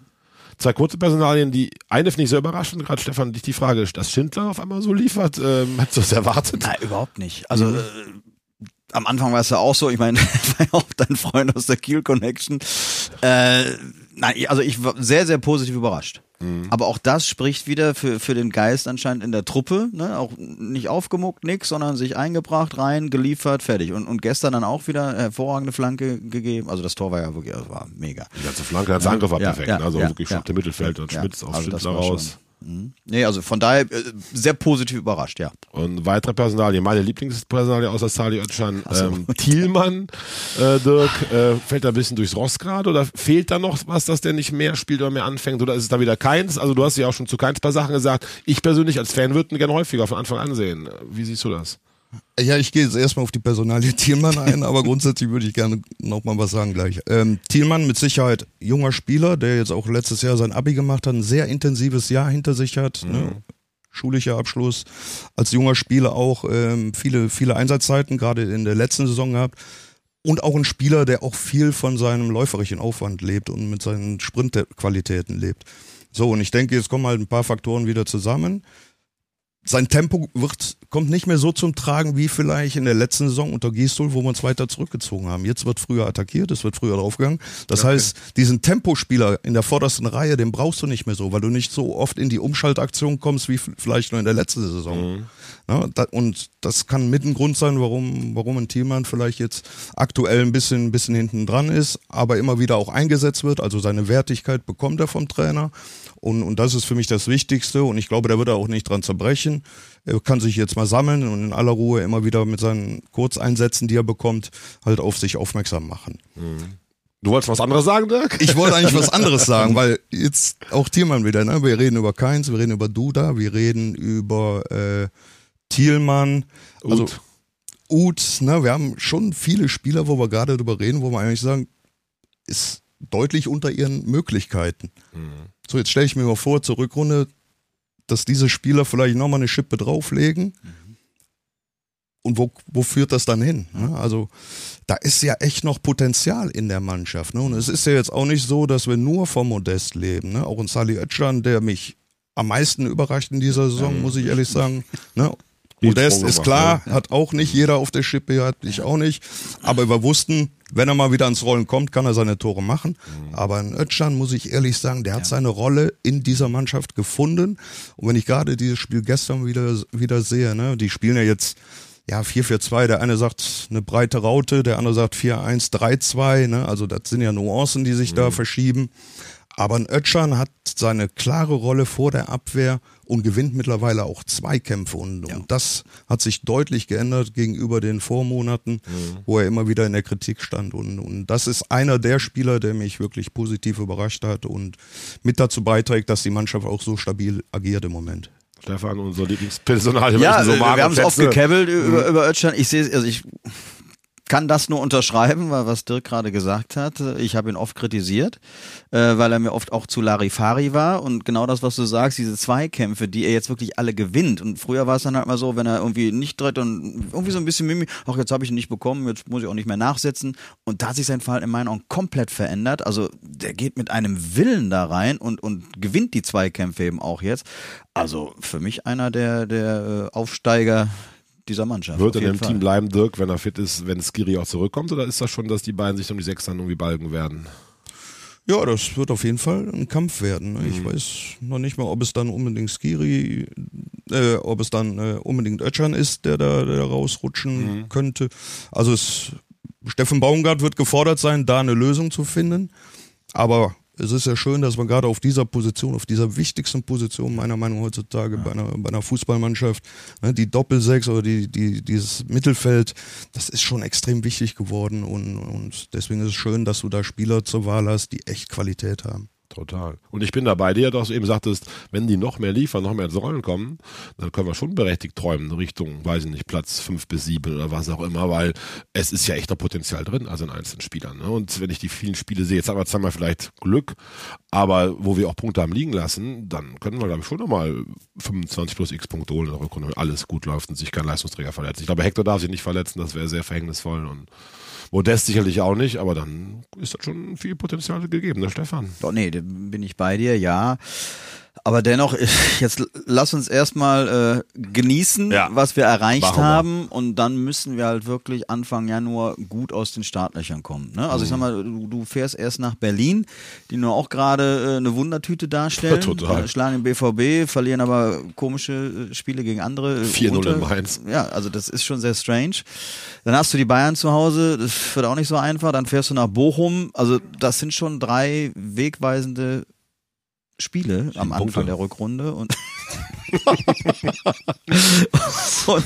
Zwei kurze Personalien, die eine finde ich sehr überraschend, gerade Stefan, dich die Frage, dass Schindler auf einmal so liefert, ähm, hättest du das erwartet? Nein, überhaupt nicht. Also Mhm. äh, am Anfang war es ja auch so, ich meine, [LAUGHS] war ja auch dein Freund aus der Kiel Connection. Äh, nein, also ich war sehr, sehr positiv überrascht. Mhm. Aber auch das spricht wieder für, für den Geist anscheinend in der Truppe. Ne? Auch nicht aufgemuckt, nix, sondern sich eingebracht, rein, geliefert, fertig. Und, und gestern dann auch wieder hervorragende Flanke gegeben. Also das Tor war ja wirklich, das war mega. Die ganze Flanke, der Angriff war Ja, perfekt. ja, ne? also ja, wirklich ja. Mittelfeld und Schmitz auf also Schindler raus. Mhm. Nee, also von daher äh, sehr positiv überrascht, ja. Und weitere Personalien. Meine Lieblingspersonalie außer Sali Özcan, ähm, Thielmann, äh, Dirk, äh, fällt da ein bisschen durchs Rost gerade oder fehlt da noch was, dass der nicht mehr spielt oder mehr anfängt oder ist es da wieder keins? Also du hast ja auch schon zu keins paar Sachen gesagt. Ich persönlich als Fan würde ihn gerne häufiger von Anfang an sehen. Wie siehst du das? Ja, ich gehe jetzt erstmal auf die Personalie [LAUGHS] Thielmann ein, aber grundsätzlich würde ich gerne nochmal was sagen gleich. Ähm, Thielmann mit Sicherheit junger Spieler, der jetzt auch letztes Jahr sein Abi gemacht hat, ein sehr intensives Jahr hinter sich hat. Ne? Schulischer Abschluss, als junger Spieler auch ähm, viele, viele Einsatzzeiten, gerade in der letzten Saison gehabt. Und auch ein Spieler, der auch viel von seinem läuferischen Aufwand lebt und mit seinen Sprintqualitäten lebt. So, und ich denke, jetzt kommen halt ein paar Faktoren wieder zusammen sein Tempo wird, kommt nicht mehr so zum Tragen wie vielleicht in der letzten Saison unter Gistol, wo wir uns weiter zurückgezogen haben. Jetzt wird früher attackiert, es wird früher draufgegangen. Das heißt, diesen Tempospieler in der vordersten Reihe, den brauchst du nicht mehr so, weil du nicht so oft in die Umschaltaktion kommst wie vielleicht nur in der letzten Saison. Ja, da, und das kann mit ein Grund sein, warum, warum ein Thielmann vielleicht jetzt aktuell ein bisschen, ein bisschen hinten dran ist, aber immer wieder auch eingesetzt wird. Also seine Wertigkeit bekommt er vom Trainer. Und, und das ist für mich das Wichtigste. Und ich glaube, da wird er auch nicht dran zerbrechen. Er kann sich jetzt mal sammeln und in aller Ruhe immer wieder mit seinen Kurzeinsätzen, die er bekommt, halt auf sich aufmerksam machen. Du wolltest was anderes sagen, Dirk? Ich wollte eigentlich was [LAUGHS] anderes sagen, weil jetzt auch Thielmann wieder, ne? Wir reden über Keins, wir reden über Duda, wir reden über äh, Thielmann, also Uth. Uth, ne? Wir haben schon viele Spieler, wo wir gerade drüber reden, wo wir eigentlich sagen, ist deutlich unter ihren Möglichkeiten. So, jetzt stelle ich mir mal vor, zur Rückrunde, dass diese Spieler vielleicht nochmal eine Schippe drauflegen. Und wo, wo führt das dann hin? ne? Also da ist ja echt noch Potenzial in der Mannschaft. Ne? Und es ist ja jetzt auch nicht so, dass wir nur vom Modest leben. Ne? Auch ein Sali Özcan, der mich am meisten überrascht in dieser Saison, muss ich ehrlich sagen. Ne? Modest ist klar, hat auch nicht jeder auf der Schippe, hat ich auch nicht. Aber wir wussten, wenn er mal wieder ans Rollen kommt, kann er seine Tore machen. Aber ein Özcan, muss ich ehrlich sagen, der hat seine Rolle in dieser Mannschaft gefunden. Und wenn ich gerade dieses Spiel gestern wieder, wieder sehe, ne, die spielen ja jetzt ja, 4-4-2, der eine sagt eine breite Raute, der andere sagt 4-1-3-2, ne? Also das sind ja Nuancen, die sich da verschieben. Aber ein Özcan hat seine klare Rolle vor der Abwehr und gewinnt mittlerweile auch Zweikämpfe. Und, und das hat sich deutlich geändert gegenüber den Vormonaten, wo er immer wieder in der Kritik stand. Und, und das ist einer der Spieler, der mich wirklich positiv überrascht hat und mit dazu beiträgt, dass die Mannschaft auch so stabil agiert im Moment. Stefan, unser Lieblingspersonal. Ja, so wir haben es oft gekebbelt über, über Özcan. Ich sehe, also ich kann das nur unterschreiben, weil was Dirk gerade gesagt hat. Ich habe ihn oft kritisiert, äh, weil er mir oft auch zu Larifari war und genau das, was du sagst, diese Zweikämpfe, die er jetzt wirklich alle gewinnt. Und früher war es dann halt mal so, wenn er irgendwie nicht tritt und irgendwie so ein bisschen Mimi, ach jetzt habe ich ihn nicht bekommen, jetzt muss ich auch nicht mehr nachsetzen. Und da hat sich sein Verhalten in meinen Augen komplett verändert. Also der geht mit einem Willen da rein und und gewinnt die Zweikämpfe eben auch jetzt. Also für mich einer der der äh, Aufsteiger dieser Mannschaft. Wird er im Fall. Team bleiben, Dirk, wenn er fit ist, wenn Skiri auch zurückkommt? Oder ist das schon, dass die beiden sich um die Sechs dann irgendwie balgen werden? Ja, das wird auf jeden Fall ein Kampf werden. ne? Ich weiß noch nicht mal, ob es dann unbedingt Skiri, äh, ob es dann äh, unbedingt Ötchan ist, der da, der da rausrutschen könnte. Also es, Steffen Baumgart wird gefordert sein, da eine Lösung zu finden. Aber es ist ja schön, dass man gerade auf dieser Position, auf dieser wichtigsten Position meiner Meinung nach heutzutage bei, einer, bei einer Fußballmannschaft, ne, die Doppelsechs oder die, die, dieses Mittelfeld, das ist schon extrem wichtig geworden und, und deswegen ist es schön, dass du da Spieler zur Wahl hast, die echt Qualität haben. Total. Und ich bin da bei dir, dass du eben sagtest, wenn die noch mehr liefern, noch mehr Rollen kommen, dann können wir schon berechtigt träumen, Richtung, weiß ich nicht, Platz fünf bis sieben oder was auch immer, weil es ist ja echt noch Potenzial drin, also in einzelnen Spielern. Ne? Und wenn ich die vielen Spiele sehe, jetzt haben wir zweimal vielleicht Glück, aber wo wir auch Punkte haben liegen lassen, dann können wir, glaube ich, schon nochmal 25 plus x Punkte holen in der Rückrunde, wenn alles gut läuft und sich kein Leistungsträger verletzt. Ich glaube, Hector darf sich nicht verletzen, das wäre sehr verhängnisvoll und Modest sicherlich auch nicht, aber dann ist da schon viel Potenzial gegeben, ne Stefan? Doch, nee, bin ich bei dir, ja. Aber dennoch, [LAUGHS] jetzt lass uns erstmal äh, genießen, Ja. was wir erreicht wir. haben und dann müssen wir halt wirklich Anfang Januar gut aus den Startlöchern kommen. Ne? Also ich Mhm. sag mal, du, du fährst erst nach Berlin, die nur auch gerade äh, eine Wundertüte darstellen. [LAUGHS] Total. Äh, schlagen den BVB, verlieren aber komische äh, Spiele gegen andere. äh, 4-0 unter- in Mainz. Ja, also das ist schon sehr strange. Dann hast du die Bayern zu Hause, das wird auch nicht so einfach. Dann fährst du nach Bochum. Also das sind schon drei wegweisende Spiele am Punkte. Anfang der Rückrunde und [LAUGHS] und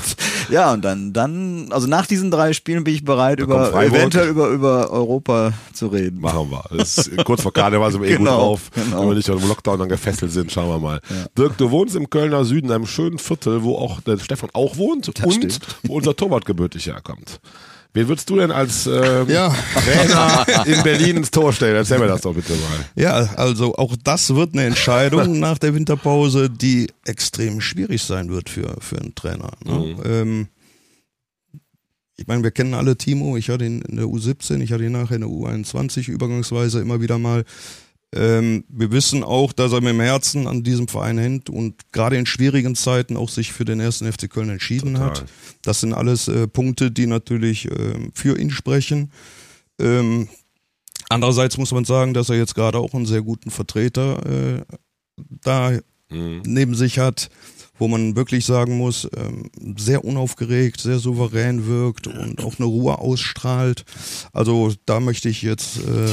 ja und dann dann also nach diesen drei Spielen bin ich bereit über eventuell über über Europa zu reden. Machen wir. Das ist, kurz vor Karneval sind wir eh gut Genau, drauf. genau. Wenn wir nicht im Lockdown dann gefesselt sind, schauen wir mal. Dirk, du wohnst im Kölner Süden, in einem schönen Viertel, wo auch der Stefan auch wohnt und stimmt. wo unser Torwart gebürtig herkommt. Wen würdest du denn als ähm, Ja. Trainer in Berlin ins Tor stellen? Erzähl mir das doch bitte mal. Ja, also auch das wird eine Entscheidung [LAUGHS] nach der Winterpause, die extrem schwierig sein wird für, für einen Trainer. Ne? Ähm, ich meine, wir kennen alle Timo, ich hatte ihn in der U17, ich hatte ihn nachher in der U21 übergangsweise immer wieder mal. Ähm, wir wissen auch, dass er mit dem Herzen an diesem Verein hängt und gerade in schwierigen Zeiten auch sich für den ersten FC Köln entschieden Total. hat. Das sind alles äh, Punkte, die natürlich ähm, für ihn sprechen. Ähm, andererseits muss man sagen, dass er jetzt gerade auch einen sehr guten Vertreter äh, da Mhm. neben sich hat, wo man wirklich sagen muss, ähm, sehr unaufgeregt, sehr souverän wirkt und auch eine Ruhe ausstrahlt. Also da möchte ich jetzt äh,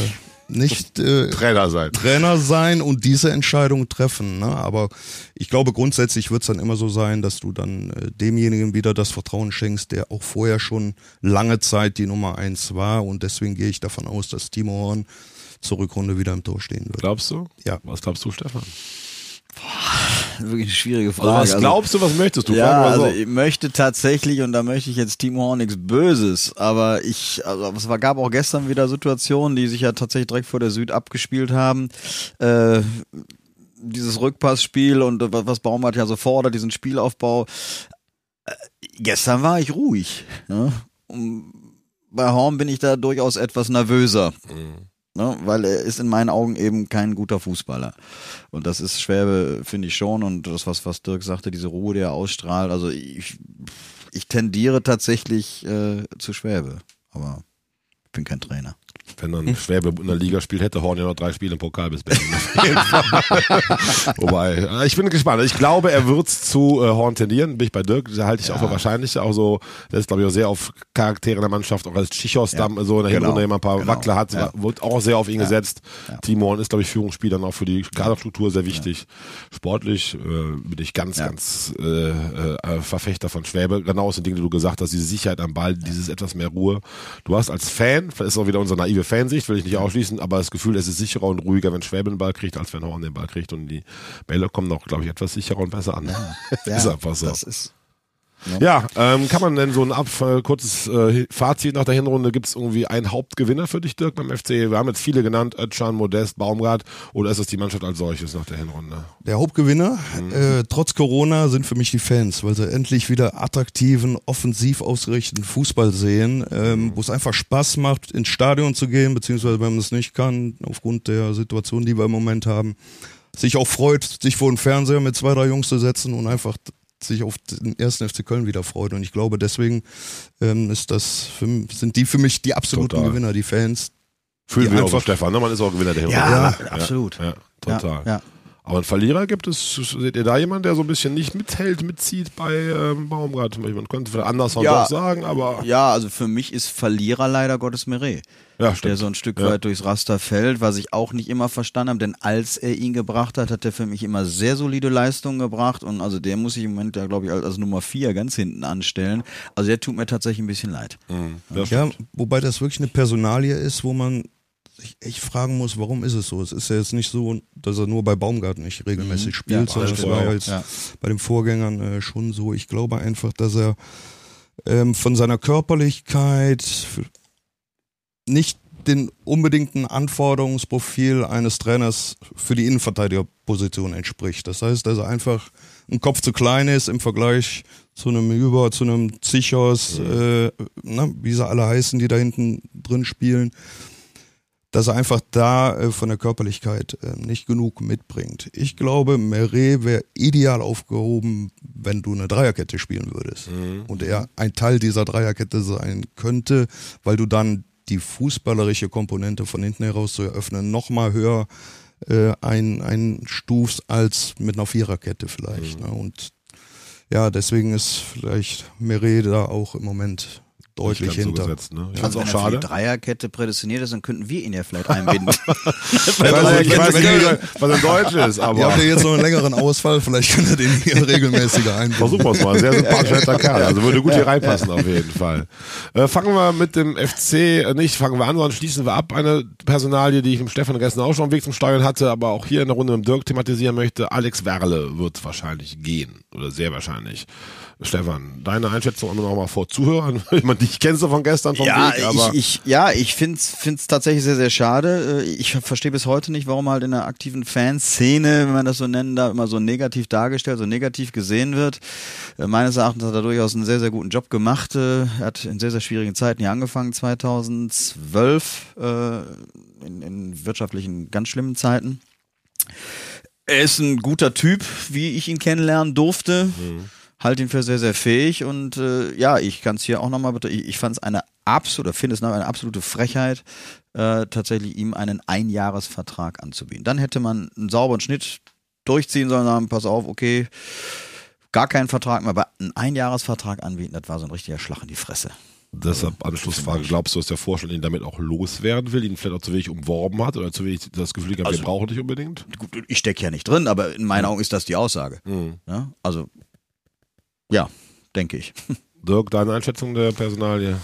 nicht [LAUGHS] äh, Trainer sein. Trainer sein und diese Entscheidung treffen. Ne? Aber ich glaube, grundsätzlich wird es dann immer so sein, dass du dann äh, demjenigen wieder das Vertrauen schenkst, der auch vorher schon lange Zeit die Nummer eins war. Und deswegen gehe ich davon aus, dass Timo Horn zur Rückrunde wieder im Tor stehen wird. Glaubst du? Ja. Was glaubst du, Stefan? Wirklich eine schwierige Also Frage. was glaubst du, was möchtest du? Ja, also so. ich möchte tatsächlich, und da möchte ich jetzt Timo Horn nichts Böses, aber ich, also es war, gab auch gestern wieder Situationen, die sich ja tatsächlich direkt vor der Süd abgespielt haben. Äh, dieses Rückpassspiel und was Baumart ja so fordert, diesen Spielaufbau. Äh, gestern war ich ruhig. Ne? Bei Horn bin ich da durchaus etwas nervöser. Ne, weil er ist in meinen Augen eben kein guter Fußballer. Und das ist Schwäbe, finde ich schon. Und das, was, was Dirk sagte, diese Ruhe, die er ausstrahlt. Also ich, ich tendiere tatsächlich äh, zu Schwäbe. Aber ich bin kein Trainer. Wenn dann Schwäbe in der Liga spielt, hätte Horn ja noch drei Spiele im Pokal bis Berlin. [LAUGHS] Wobei, äh, ich bin gespannt. Ich glaube, er wird zu äh, Horn tendieren. Bin ich bei Dirk. Da halte ich auch für wahrscheinlich. Auch so, der ist, glaube ich, auch sehr auf Charaktere in der Mannschaft. Auch als Chichos Ja. so in der Genau. Hinrunde immer ein paar Genau. Wackler hat, Ja. wird auch sehr auf ihn gesetzt. Ja. Timo Horn ist, glaube ich, Führungsspieler auch für die Kaderstruktur sehr wichtig. Sportlich äh, bin ich ganz, Ja. ganz äh, äh, Verfechter von Schwäbe. Genau aus den Dingen, die du gesagt hast, diese Sicherheit am Ball, dieses etwas mehr Ruhe. Du hast als Fan, das ist auch wieder unsere naive Fansicht, will ich nicht ausschließen, aber das Gefühl, es ist sicherer und ruhiger, wenn Schwäbe den Ball kriegt, als wenn Horn den Ball kriegt. Und die Bälle kommen auch, glaube ich, etwas sicherer und besser an. [LAUGHS] ist einfach so. Das ist, Ja, ähm, kann man denn so ein ab, äh, kurzes äh, Fazit nach der Hinrunde? Gibt es irgendwie einen Hauptgewinner für dich, Dirk, beim FC? Wir haben jetzt viele genannt, Özcan, Modest, Baumgart, oder ist es die Mannschaft als solches nach der Hinrunde? Der Hauptgewinner, äh, trotz Corona, sind für mich die Fans, weil sie endlich wieder attraktiven, offensiv ausgerichteten Fußball sehen, ähm, wo es einfach Spaß macht, ins Stadion zu gehen, beziehungsweise wenn man es nicht kann, aufgrund der Situation, die wir im Moment haben, sich auch freut, sich vor den Fernseher mit zwei, drei Jungs zu setzen und einfach sich auf den ersten FC Köln wieder freut. Und ich glaube, deswegen ähm, ist das für, sind die für mich die absoluten Total. Gewinner, die Fans. Fühlen Die wir auch Stefan, ne? Man ist auch Gewinner der Hinrunde. Ja, ja absolut. Ja, total. Ja, ja. Aber einen Verlierer gibt es, seht ihr da jemanden, der so ein bisschen nicht mithält, mitzieht bei ähm, Baumgart? zum Beispiel? Man könnte vielleicht anders Ja. doch sagen, aber ja, also für mich ist Verlierer leider Gottes Meret. ja, stimmt. der so ein Stück Ja. weit durchs Raster fällt, was ich auch nicht immer verstanden habe, denn als er ihn gebracht hat, hat er für mich immer sehr solide Leistungen gebracht und also der muss sich im Moment ja, glaube ich, als, als Nummer vier ganz hinten anstellen. Also der tut mir tatsächlich ein bisschen leid. Mhm. Ja, Ja, wobei das wirklich eine Personalie ist, wo man sich echt fragen muss, warum ist es so? Es ist ja jetzt nicht so, dass er nur bei Baumgart nicht regelmäßig spielt, Mhm. Ja, sondern es war jetzt Ja. bei den Vorgängern äh, schon so. Ich glaube einfach, dass er ähm, von seiner Körperlichkeit nicht den unbedingten Anforderungsprofil eines Trainers für die Innenverteidigerposition entspricht. Das heißt, dass er einfach ein Kopf zu klein ist im Vergleich zu einem Über, zu einem Zichos, äh, na, wie sie alle heißen, die da hinten drin spielen. Dass er einfach da äh, von der Körperlichkeit äh, nicht genug mitbringt. Ich glaube, Meret wäre ideal aufgehoben, wenn du eine Dreierkette spielen würdest. Mhm. Und er ein Teil dieser Dreierkette sein könnte, weil du dann die fußballerische Komponente von hinten heraus zu eröffnen nochmal höher äh, ein, einstufst als mit einer Viererkette vielleicht. Mhm. Ne? Und ja, deswegen ist vielleicht Meret da auch im Moment deutlich hinter. So gesetzt, ne? Ich Also fand's wenn auch er für schade. die Dreierkette prädestiniert ist, dann könnten wir ihn ja vielleicht einbinden. [LAUGHS] Ich weiß nicht, ich weiß nicht, was in Deutsch ist, Ihr aber habt ja jetzt noch einen längeren Ausfall, vielleicht könnt ihr den hier [LAUGHS] regelmäßiger einbinden. versuchen wir es mal. Sehr sympathischer Kerl. Also würde gut hier reinpassen auf jeden Fall. Äh, fangen wir mit dem FC, äh, nicht fangen wir an, sondern schließen wir ab. Eine Personalie, die ich mit Stefan gestern auch schon am Weg zum Steuern hatte, aber auch hier in der Runde mit Dirk thematisieren möchte. Alex Werle wird wahrscheinlich gehen. Oder sehr wahrscheinlich. Stefan, deine Einschätzung noch mal vor Zuhörern. [LAUGHS] Ich meine, dich kennst du von gestern vom ja, Weg, aber ich, ich, ja, ich find's find's tatsächlich sehr, sehr schade. Äh, Ich verstehe bis heute nicht, warum halt in der aktiven Fanszene, wenn man das so nennen darf, immer so negativ dargestellt, so negativ gesehen wird. Äh, Meines Erachtens hat er durchaus einen sehr, sehr guten Job gemacht. Äh, Er hat in sehr, sehr schwierigen Zeiten hier angefangen, 2012, äh, in, in wirtschaftlichen ganz schlimmen Zeiten. Er ist ein guter Typ, wie ich ihn kennenlernen durfte. Halte ihn für sehr, sehr fähig und äh, ja, ich kann es hier auch nochmal bitte. Ich, ich fand es eine absolute, finde es eine absolute Frechheit, äh, tatsächlich ihm einen Einjahresvertrag anzubieten. Dann hätte man einen sauberen Schnitt durchziehen sollen, sagen, pass auf, okay, gar keinen Vertrag mehr, aber einen Einjahresvertrag anbieten, das war so ein richtiger Schlag in die Fresse. Deshalb Anschlussfrage, glaubst du, dass der Vorstand ihn damit auch loswerden will, ihn vielleicht auch zu wenig umworben hat oder zu wenig das Gefühl gehabt, wir brauchen dich unbedingt? Gut, ich stecke ja nicht drin, aber in meinen Augen ist das die Aussage. Mhm. Ja? Also, ja, denke ich. [LAUGHS] Dirk, deine Einschätzung der Personalie?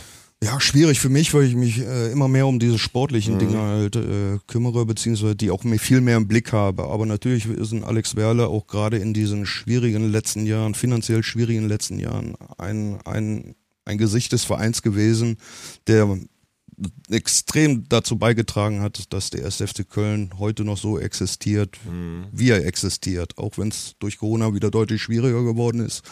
Ja, schwierig für mich, weil ich mich äh, immer mehr um diese sportlichen Mhm. Dinge halt äh, kümmere, beziehungsweise die auch mir viel mehr im Blick habe. Aber natürlich ist ein Alex Werle auch gerade in diesen schwierigen letzten Jahren, finanziell schwierigen letzten Jahren, ein, ein, ein Gesicht des Vereins gewesen, der extrem dazu beigetragen hat, dass der 1. FC Köln heute noch so existiert, wie er existiert, auch wenn es durch Corona wieder deutlich schwieriger geworden ist.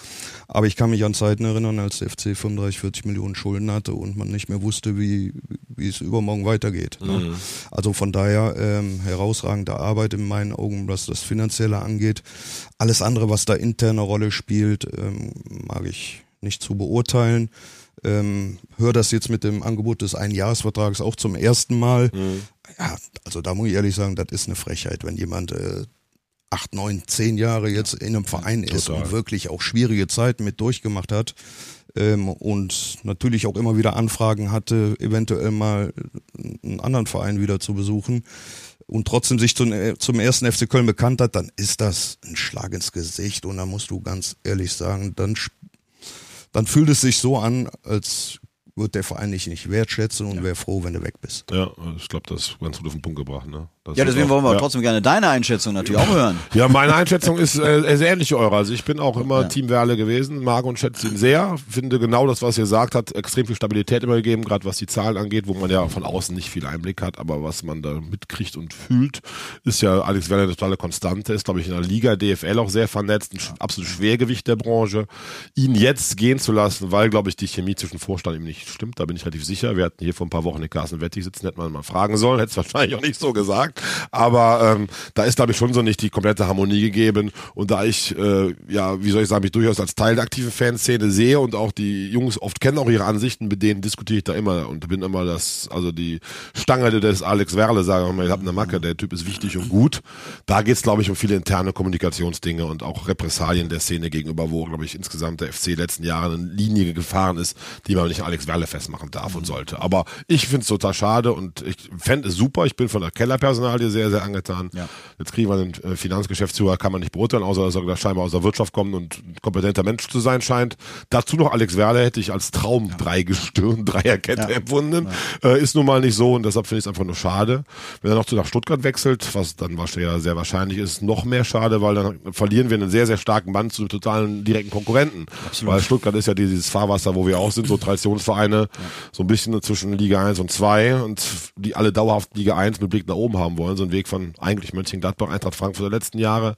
Aber ich kann mich an Zeiten erinnern, als der FC 35, 40 Millionen Schulden hatte und man nicht mehr wusste, wie, wie es übermorgen weitergeht. Ne? Also von daher ähm, herausragende Arbeit in meinen Augen, was das Finanzielle angeht. Alles andere, was da intern eine Rolle spielt, ähm, mag ich nicht zu beurteilen. Ähm, höre das jetzt mit dem Angebot des Einjahresvertrages auch zum ersten Mal. Ja, also da muss ich ehrlich sagen, das ist eine Frechheit, wenn jemand äh, acht, neun, zehn Jahre jetzt in einem Verein ist Total. und wirklich auch schwierige Zeiten mit durchgemacht hat ähm, und natürlich auch immer wieder Anfragen hatte, eventuell mal einen anderen Verein wieder zu besuchen und trotzdem sich zum, äh, zum ersten FC Köln bekannt hat, dann ist das ein Schlag ins Gesicht und da musst du ganz ehrlich sagen, dann dann fühlt es sich so an, als wird der Verein dich nicht wertschätzen und wäre froh, wenn du weg bist. Ja, ich glaube, das ist ganz gut auf den Punkt gebracht. Ne? Das Ja, ist deswegen auch- wollen wir ja. trotzdem gerne deine Einschätzung natürlich auch hören. [LAUGHS] Ja, meine Einschätzung ist äh, sehr ähnlich wie eure. Also ich bin auch immer Ja. Team Werle gewesen, mag und schätze ihn sehr. Finde genau das, was ihr sagt, hat extrem viel Stabilität immer gegeben, gerade was die Zahlen angeht, wo man ja von außen nicht viel Einblick hat, aber was man da mitkriegt und fühlt, ist ja Alex Werle eine totale Konstante, ist glaube ich in der Liga, DFL auch sehr vernetzt, ein absolutes Schwergewicht der Branche. Ihn jetzt gehen zu lassen, weil glaube ich die Chemie zwischen Vorstand ihm nicht stimmt, da bin ich relativ sicher. Wir hatten hier vor ein paar Wochen den Carsten Wettig sitzen, hätte man mal fragen sollen, hätte es wahrscheinlich auch nicht so gesagt, aber ähm, da ist glaube ich schon so nicht die komplette Harmonie gegeben und da ich, äh, ja, wie soll ich sagen, mich durchaus als Teil der aktiven Fanszene sehe und auch die Jungs oft kennen auch ihre Ansichten, mit denen diskutiere ich da immer und bin immer das, also die Stange des Alex Werle, sage ich mal, ich habe eine Macke, der Typ ist wichtig und gut. Da geht's glaube ich, um viele interne Kommunikationsdinge und auch Repressalien der Szene gegenüber, wo, glaube ich, insgesamt der FC letzten Jahre eine Linie gefahren ist, die man nicht Alex Werle festmachen darf und sollte. Aber ich finde es total schade und ich fände es super. Ich bin von der Kellerpersonalie sehr, sehr angetan. Ja. Jetzt kriegen wir einen äh, Finanzgeschäftsführer, kann man nicht beurteilen, außer dass er da scheinbar aus der Wirtschaft kommt und ein kompetenter Mensch zu sein scheint. Dazu noch Alex Werle hätte ich als Traum drei Gestirn, [LAUGHS] Dreierkette Ja. empfunden. Äh, ist nun mal nicht so und deshalb finde ich es einfach nur schade. Wenn er noch zu nach Stuttgart wechselt, was dann wahrscheinlich ja sehr wahrscheinlich ist, noch mehr schade, weil dann verlieren wir einen sehr, sehr starken Band zu totalen direkten Konkurrenten. Weil Stuttgart ist ja dieses Fahrwasser, wo wir auch sind, so Traditionsvereine, so ein bisschen zwischen Liga 1 und 2 und die alle dauerhaft Liga 1 mit Blick nach oben haben haben wollen. So ein Weg von eigentlich Mönchengladbach, Eintracht Frankfurt der letzten Jahre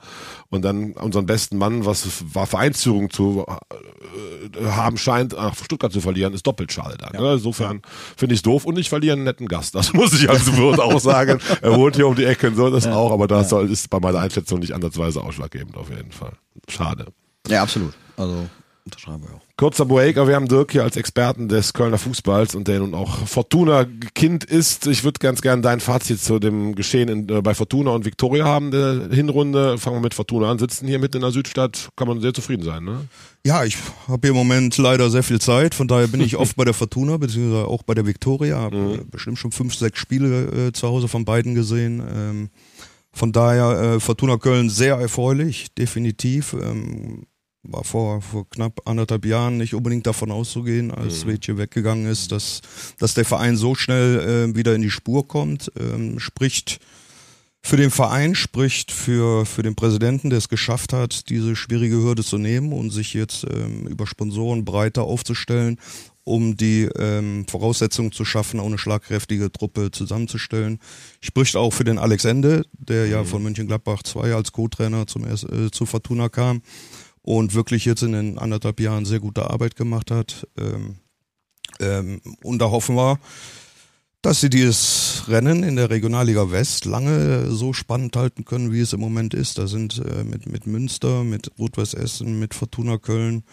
und dann unseren besten Mann, was war Vereinsführung zu äh, haben scheint, nach Stuttgart zu verlieren, ist doppelt schade. Dann, ne? Insofern finde ich es doof und ich verliere einen netten Gast. Das [LAUGHS] muss ich also auch sagen. Er wohnt hier um die Ecke und so, das auch, aber das soll, ist bei meiner Einschätzung nicht ansatzweise ausschlaggebend auf jeden Fall. Schade. Ja, absolut. Also unterschreiben wir auch. Kurzer Break, aber wir haben Dirk hier als Experten des Kölner Fußballs und der nun auch Fortuna-Kind ist. Ich würde ganz gerne dein Fazit zu dem Geschehen in, äh, bei Fortuna und Viktoria haben, der Hinrunde. Fangen wir mit Fortuna an, sitzen hier mitten in der Südstadt, kann man sehr zufrieden sein, ne? Ja, ich habe im Moment leider sehr viel Zeit, von daher bin ich [LAUGHS] oft bei der Fortuna, beziehungsweise auch bei der Viktoria. Habe mhm. bestimmt schon fünf, sechs Spiele äh, zu Hause von beiden gesehen. Ähm, von daher äh, Fortuna Köln sehr erfreulich, definitiv. Ähm, war vor, vor knapp anderthalb Jahren nicht unbedingt davon auszugehen, als mhm. weggegangen ist, dass, dass der Verein so schnell äh, wieder in die Spur kommt. Ähm, spricht für den Verein, spricht für, für den Präsidenten, der es geschafft hat, diese schwierige Hürde zu nehmen und sich jetzt ähm, über Sponsoren breiter aufzustellen, um die ähm, Voraussetzungen zu schaffen, auch eine schlagkräftige Truppe zusammenzustellen. Spricht auch für den Alex Ende, der ja mhm. von Mönchengladbach 2 als Co-Trainer zum äh, zu Fortuna kam und wirklich jetzt in den anderthalb Jahren sehr gute Arbeit gemacht hat. Ähm, ähm, und da hoffen wir, dass sie dieses Rennen in der Regionalliga West lange so spannend halten können, wie es im Moment ist. Da sind äh, mit, mit Münster, mit Rot-Weiß Essen, mit Fortuna Köln,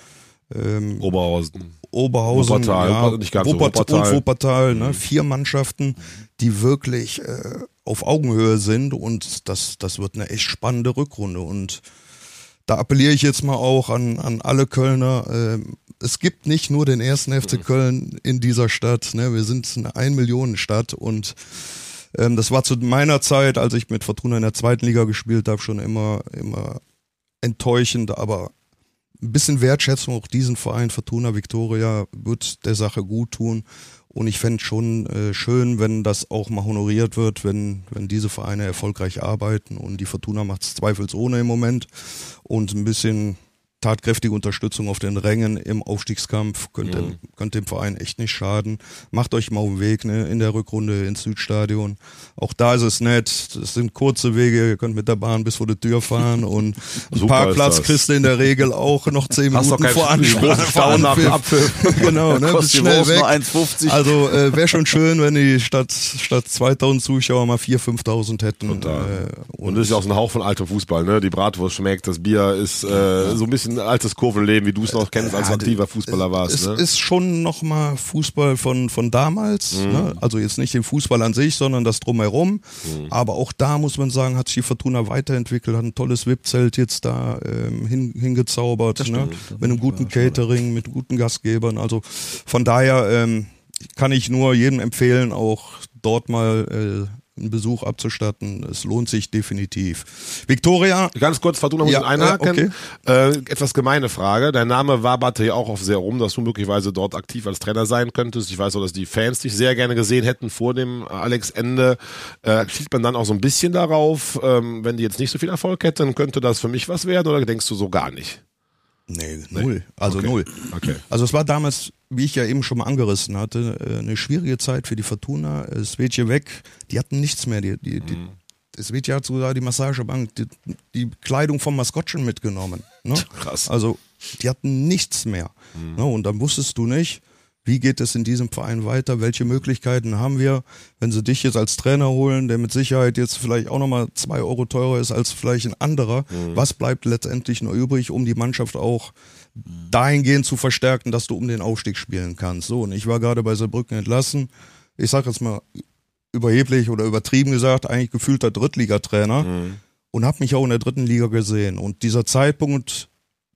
ähm, Oberhausen. Oberhausen, Wuppertal, ja, nicht ganz Wuppertal. und Wuppertal, ne? vier Mannschaften, die wirklich äh, auf Augenhöhe sind und das, das wird eine echt spannende Rückrunde und da appelliere ich jetzt mal auch an, an alle Kölner. Äh, es gibt nicht nur den ersten FC mhm. Köln in dieser Stadt. Ne? Wir sind eine Ein-Millionen-Stadt und ähm, das war zu meiner Zeit, als ich mit Fortuna in der zweiten Liga gespielt habe, schon immer, immer enttäuschend, aber ein bisschen Wertschätzung auch diesen Verein Fortuna Victoria wird der Sache gut tun. Und ich fände schon äh, schön, wenn das auch mal honoriert wird, wenn, wenn diese Vereine erfolgreich arbeiten. Und die Fortuna macht es zweifelsohne im Moment. Und ein bisschen tatkräftige Unterstützung auf den Rängen im Aufstiegskampf könnte, mhm. könnte dem Verein echt nicht schaden. Macht euch mal auf den Weg ne, in der Rückrunde ins Südstadion. Auch da ist es nett. Das sind kurze Wege. Ihr könnt mit der Bahn bis vor die Tür fahren und [LAUGHS] einen Parkplatz kriegst du in der Regel auch noch zehn Minuten vor Anfahren. nach Apfel. genau, ne, bist schnell weg. Also äh, wäre schon schön, wenn die statt, statt 2000 Zuschauer mal 4.000, 5.000 hätten. Und, äh, und, und das ist ja auch so ein Hauch von altem Fußball. Ne? Die Bratwurst schmeckt, das Bier ist äh, so ein bisschen ein altes Kurvenleben, wie du es noch kennst, als ja, aktiver Fußballer warst. Es ne? ist schon nochmal Fußball von, von damals. Mhm. Ne? Also jetzt nicht den Fußball an sich, sondern das Drumherum. Mhm. Aber auch da muss man sagen, hat sich die Fortuna weiterentwickelt, hat ein tolles VIP-Zelt jetzt da ähm, hin, hingezaubert. Ne? Mit einem guten Catering, mit guten Gastgebern. Also von daher ähm, kann ich nur jedem empfehlen, auch dort mal äh, einen Besuch abzustatten. Es lohnt sich definitiv. Victoria. Ganz kurz, Fortuna muss ja, einhaken. Okay. Äh, etwas gemeine Frage. Dein Name waberte ja auch auf sehr rum, dass du möglicherweise dort aktiv als Trainer sein könntest. Ich weiß auch, dass die Fans dich sehr gerne gesehen hätten vor dem Alex-Ende. Äh, schießt man dann auch so ein bisschen darauf, ähm, wenn die jetzt nicht so viel Erfolg hätten, könnte das für mich was werden oder denkst du so gar nicht? Nee, null. Also okay. null. Okay. Also es war damals, wie ich ja eben schon mal angerissen hatte, äh, eine schwierige Zeit für die Fortuna. Hier weg. Die hatten nichts mehr. Die, die, die, mhm. Es wird ja sogar die Massagebank, die, die Kleidung vom Maskottchen mitgenommen. Ne? Krass. Also die hatten nichts mehr. Mhm. Ne? Und dann wusstest du nicht, wie geht es in diesem Verein weiter? Welche Möglichkeiten haben wir, wenn sie dich jetzt als Trainer holen, der mit Sicherheit jetzt vielleicht auch nochmal zwei Euro teurer ist als vielleicht ein anderer? Mhm. Was bleibt letztendlich noch übrig, um die Mannschaft auch dahingehend zu verstärken, dass du um den Aufstieg spielen kannst? So, und ich war gerade bei Saarbrücken entlassen. Ich sage jetzt mal überheblich oder übertrieben gesagt, eigentlich gefühlter Drittligatrainer mhm. und habe mich auch in der dritten Liga gesehen. Und dieser Zeitpunkt